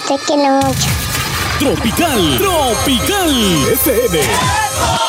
te quiero mucho. Tropical, Tropical FM.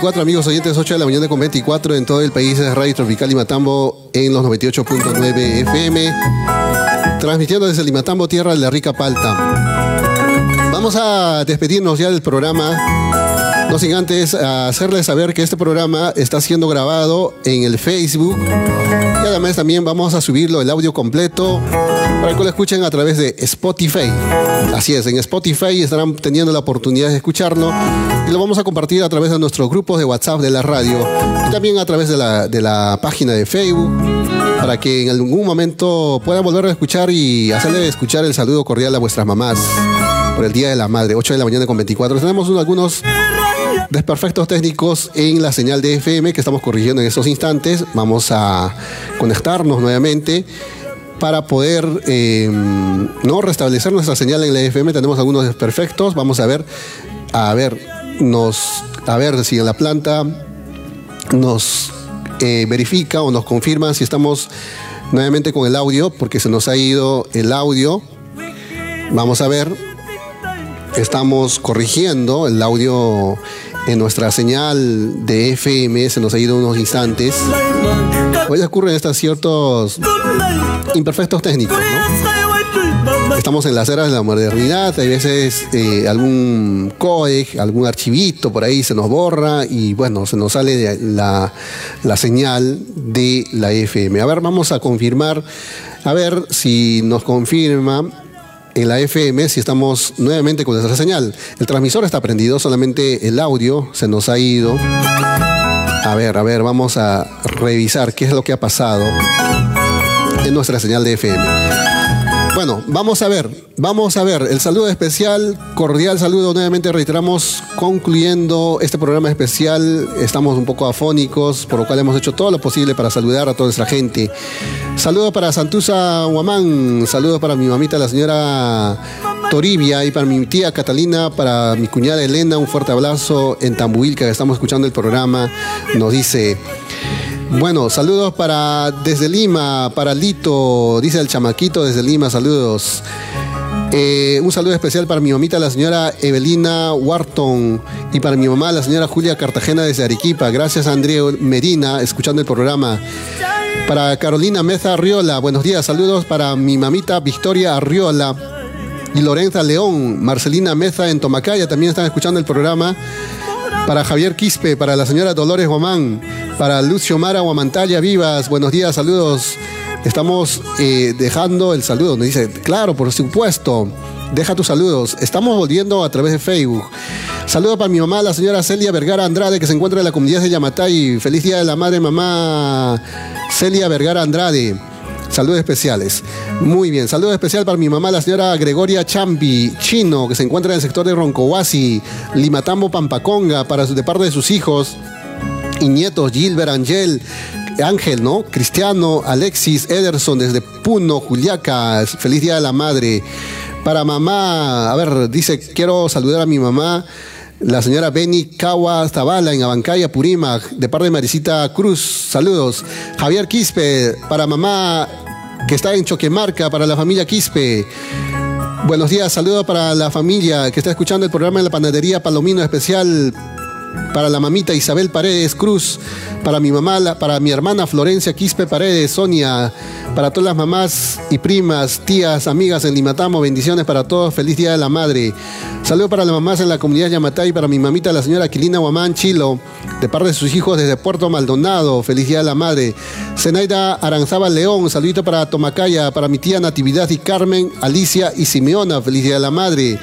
24, amigos oyentes, 8 de la mañana con 24 en todo el país es Radio Tropical y Matambo en los 98.9 FM, transmitiendo desde Limatambo, tierra de la rica palta. Vamos a despedirnos ya del programa, no sin antes hacerles saber que este programa está siendo grabado en el Facebook y además también vamos a subirlo el audio completo para que lo escuchen a través de Spotify. Así es, en Spotify estarán teniendo la oportunidad de escucharlo lo vamos a compartir a través de nuestros grupos de WhatsApp de la radio y también a través de la, de la página de Facebook para que en algún momento puedan volver a escuchar y hacerle escuchar el saludo cordial a vuestras mamás por el Día de la Madre, 8 de la mañana con 24. Tenemos unos- algunos desperfectos técnicos en la señal de FM que estamos corrigiendo en estos instantes. Vamos a conectarnos nuevamente para poder eh, no restablecer nuestra señal en la FM. Tenemos algunos desperfectos. Vamos a ver, a ver, nos, a ver si en la planta nos eh, verifica o nos confirma si estamos nuevamente con el audio, porque se nos ha ido el audio. Vamos a ver. Estamos corrigiendo el audio en nuestra señal de FM, se nos ha ido unos instantes. Hoy ocurren estos ciertos imperfectos técnicos. Estamos en las eras de la modernidad, hay veces eh, algún codec, algún archivito por ahí se nos borra y bueno, se nos sale la, la señal de la FM. A ver, vamos a confirmar, a ver si nos confirma en la FM si estamos nuevamente con nuestra señal. El transmisor está prendido, solamente el audio se nos ha ido. A ver, a ver, vamos a revisar qué es lo que ha pasado en nuestra señal de FM. Bueno, vamos a ver, vamos a ver. El saludo especial, cordial saludo. Nuevamente reiteramos, concluyendo este programa especial. Estamos un poco afónicos, por lo cual hemos hecho todo lo posible para saludar a toda nuestra gente. Saludo para Santusa Huamán, saludos para mi mamita, la señora Toribia, y para mi tía Catalina, para mi cuñada Elena, un fuerte abrazo en Tambuil, que estamos escuchando el programa. Nos dice. Bueno, saludos para desde Lima, para Lito, dice el chamaquito desde Lima, saludos. Eh, un saludo especial para mi mamita, la señora Evelina Wharton, y para mi mamá, la señora Julia Cartagena desde Arequipa. Gracias Andrea Medina, escuchando el programa. Para Carolina Meza Arriola, buenos días, saludos para mi mamita Victoria Arriola y Lorenza León, Marcelina Meza en Tomacaya, también están escuchando el programa. Para Javier Quispe, para la señora Dolores Guamán, para Lucio Mara Guamantalla Vivas, buenos días, saludos. Estamos eh, dejando el saludo, nos dice, claro, por supuesto, deja tus saludos. Estamos volviendo a través de Facebook. Saludo para mi mamá, la señora Celia Vergara Andrade, que se encuentra en la comunidad de Yamatay. Feliz día de la madre, mamá Celia Vergara Andrade. Saludos especiales. Muy bien, saludo especial para mi mamá, la señora Gregoria Chambi, chino, que se encuentra en el sector de Roncohuasi, Limatambo, Pampaconga, para su, de parte de sus hijos y nietos, Gilbert, Angel, Ángel, ¿no? Cristiano, Alexis, Ederson, desde Puno, Juliaca. Feliz Día de la Madre. Para mamá, a ver, dice, quiero saludar a mi mamá. La señora Beni Kawa Zabala en Abancaya, Purímac, de parte de Marisita Cruz. Saludos. Javier Quispe, para mamá que está en Choquemarca, para la familia Quispe. Buenos días, saludos para la familia que está escuchando el programa de la panadería Palomino especial para la mamita Isabel Paredes Cruz, para mi mamá, para mi hermana Florencia Quispe Paredes, Sonia, para todas las mamás y primas, tías, amigas en Limatamo, bendiciones para todos, feliz Día de la Madre. Saludo para las mamás en la comunidad Yamatay, para mi mamita la señora Aquilina Guamán Chilo, de parte de sus hijos desde Puerto Maldonado, feliz Día de la Madre. Zenaida Aranzábal León, saludito para Tomacaya, para mi tía Natividad y Carmen, Alicia y Simeona, feliz Día de la Madre.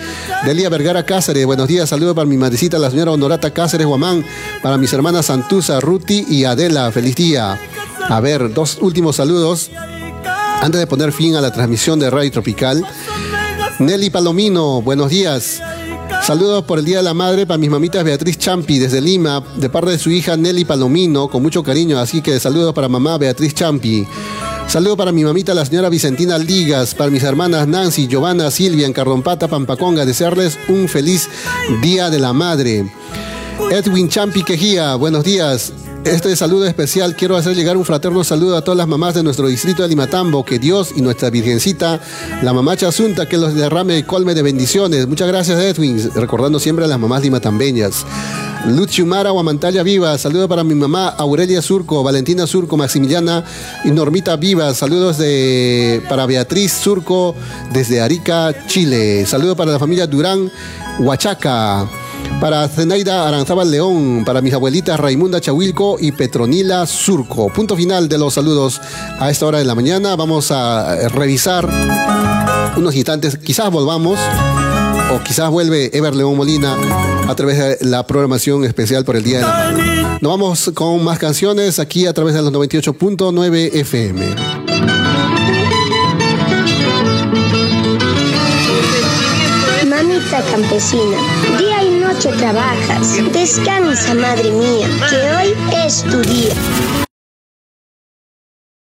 Delia Vergara Cáceres, buenos días, saludo para mi madrecita la señora Honorata Cáceres Guamán, para mis hermanas Santusa, Ruti y Adela, feliz día. A ver, dos últimos saludos. Antes de poner fin a la transmisión de Radio Tropical, Nelly Palomino, buenos días. Saludos por el Día de la Madre para mis mamitas Beatriz Champi desde Lima, de parte de su hija Nelly Palomino, con mucho cariño, así que saludos para mamá Beatriz Champi. Saludo para mi mamita la señora Vicentina Ligas, para mis hermanas Nancy, Giovanna, Silvia, en Carrompata, Pampaconga, desearles un feliz Día de la Madre. Edwin Champi Quejía, buenos días. Este saludo especial quiero hacer llegar un fraterno saludo a todas las mamás de nuestro distrito de Limatambo, que Dios y nuestra Virgencita, la mamá Chasunta, que los derrame y colme de bendiciones. Muchas gracias Edwin, recordando siempre a las mamás limatambeñas. Luchiumara Guamantalla Viva, saludo para mi mamá Aurelia Surco, Valentina Surco, Maximiliana y Normita Viva, saludos de, para Beatriz Surco desde Arica, Chile. Saludo para la familia Durán, Huachaca. Para Zenaida Aranzábal León, para mis abuelitas Raimunda Chahuilco y Petronila Surco. Punto final de los saludos a esta hora de la mañana. Vamos a eh, revisar unos instantes. Quizás volvamos o quizás vuelve Ever León Molina a través de la programación especial por el Día de la Madre. Nos vamos con más canciones aquí a través de los 98.9 FM. Mamita campesina, trabajas. Descansa, madre mía, que hoy es tu día.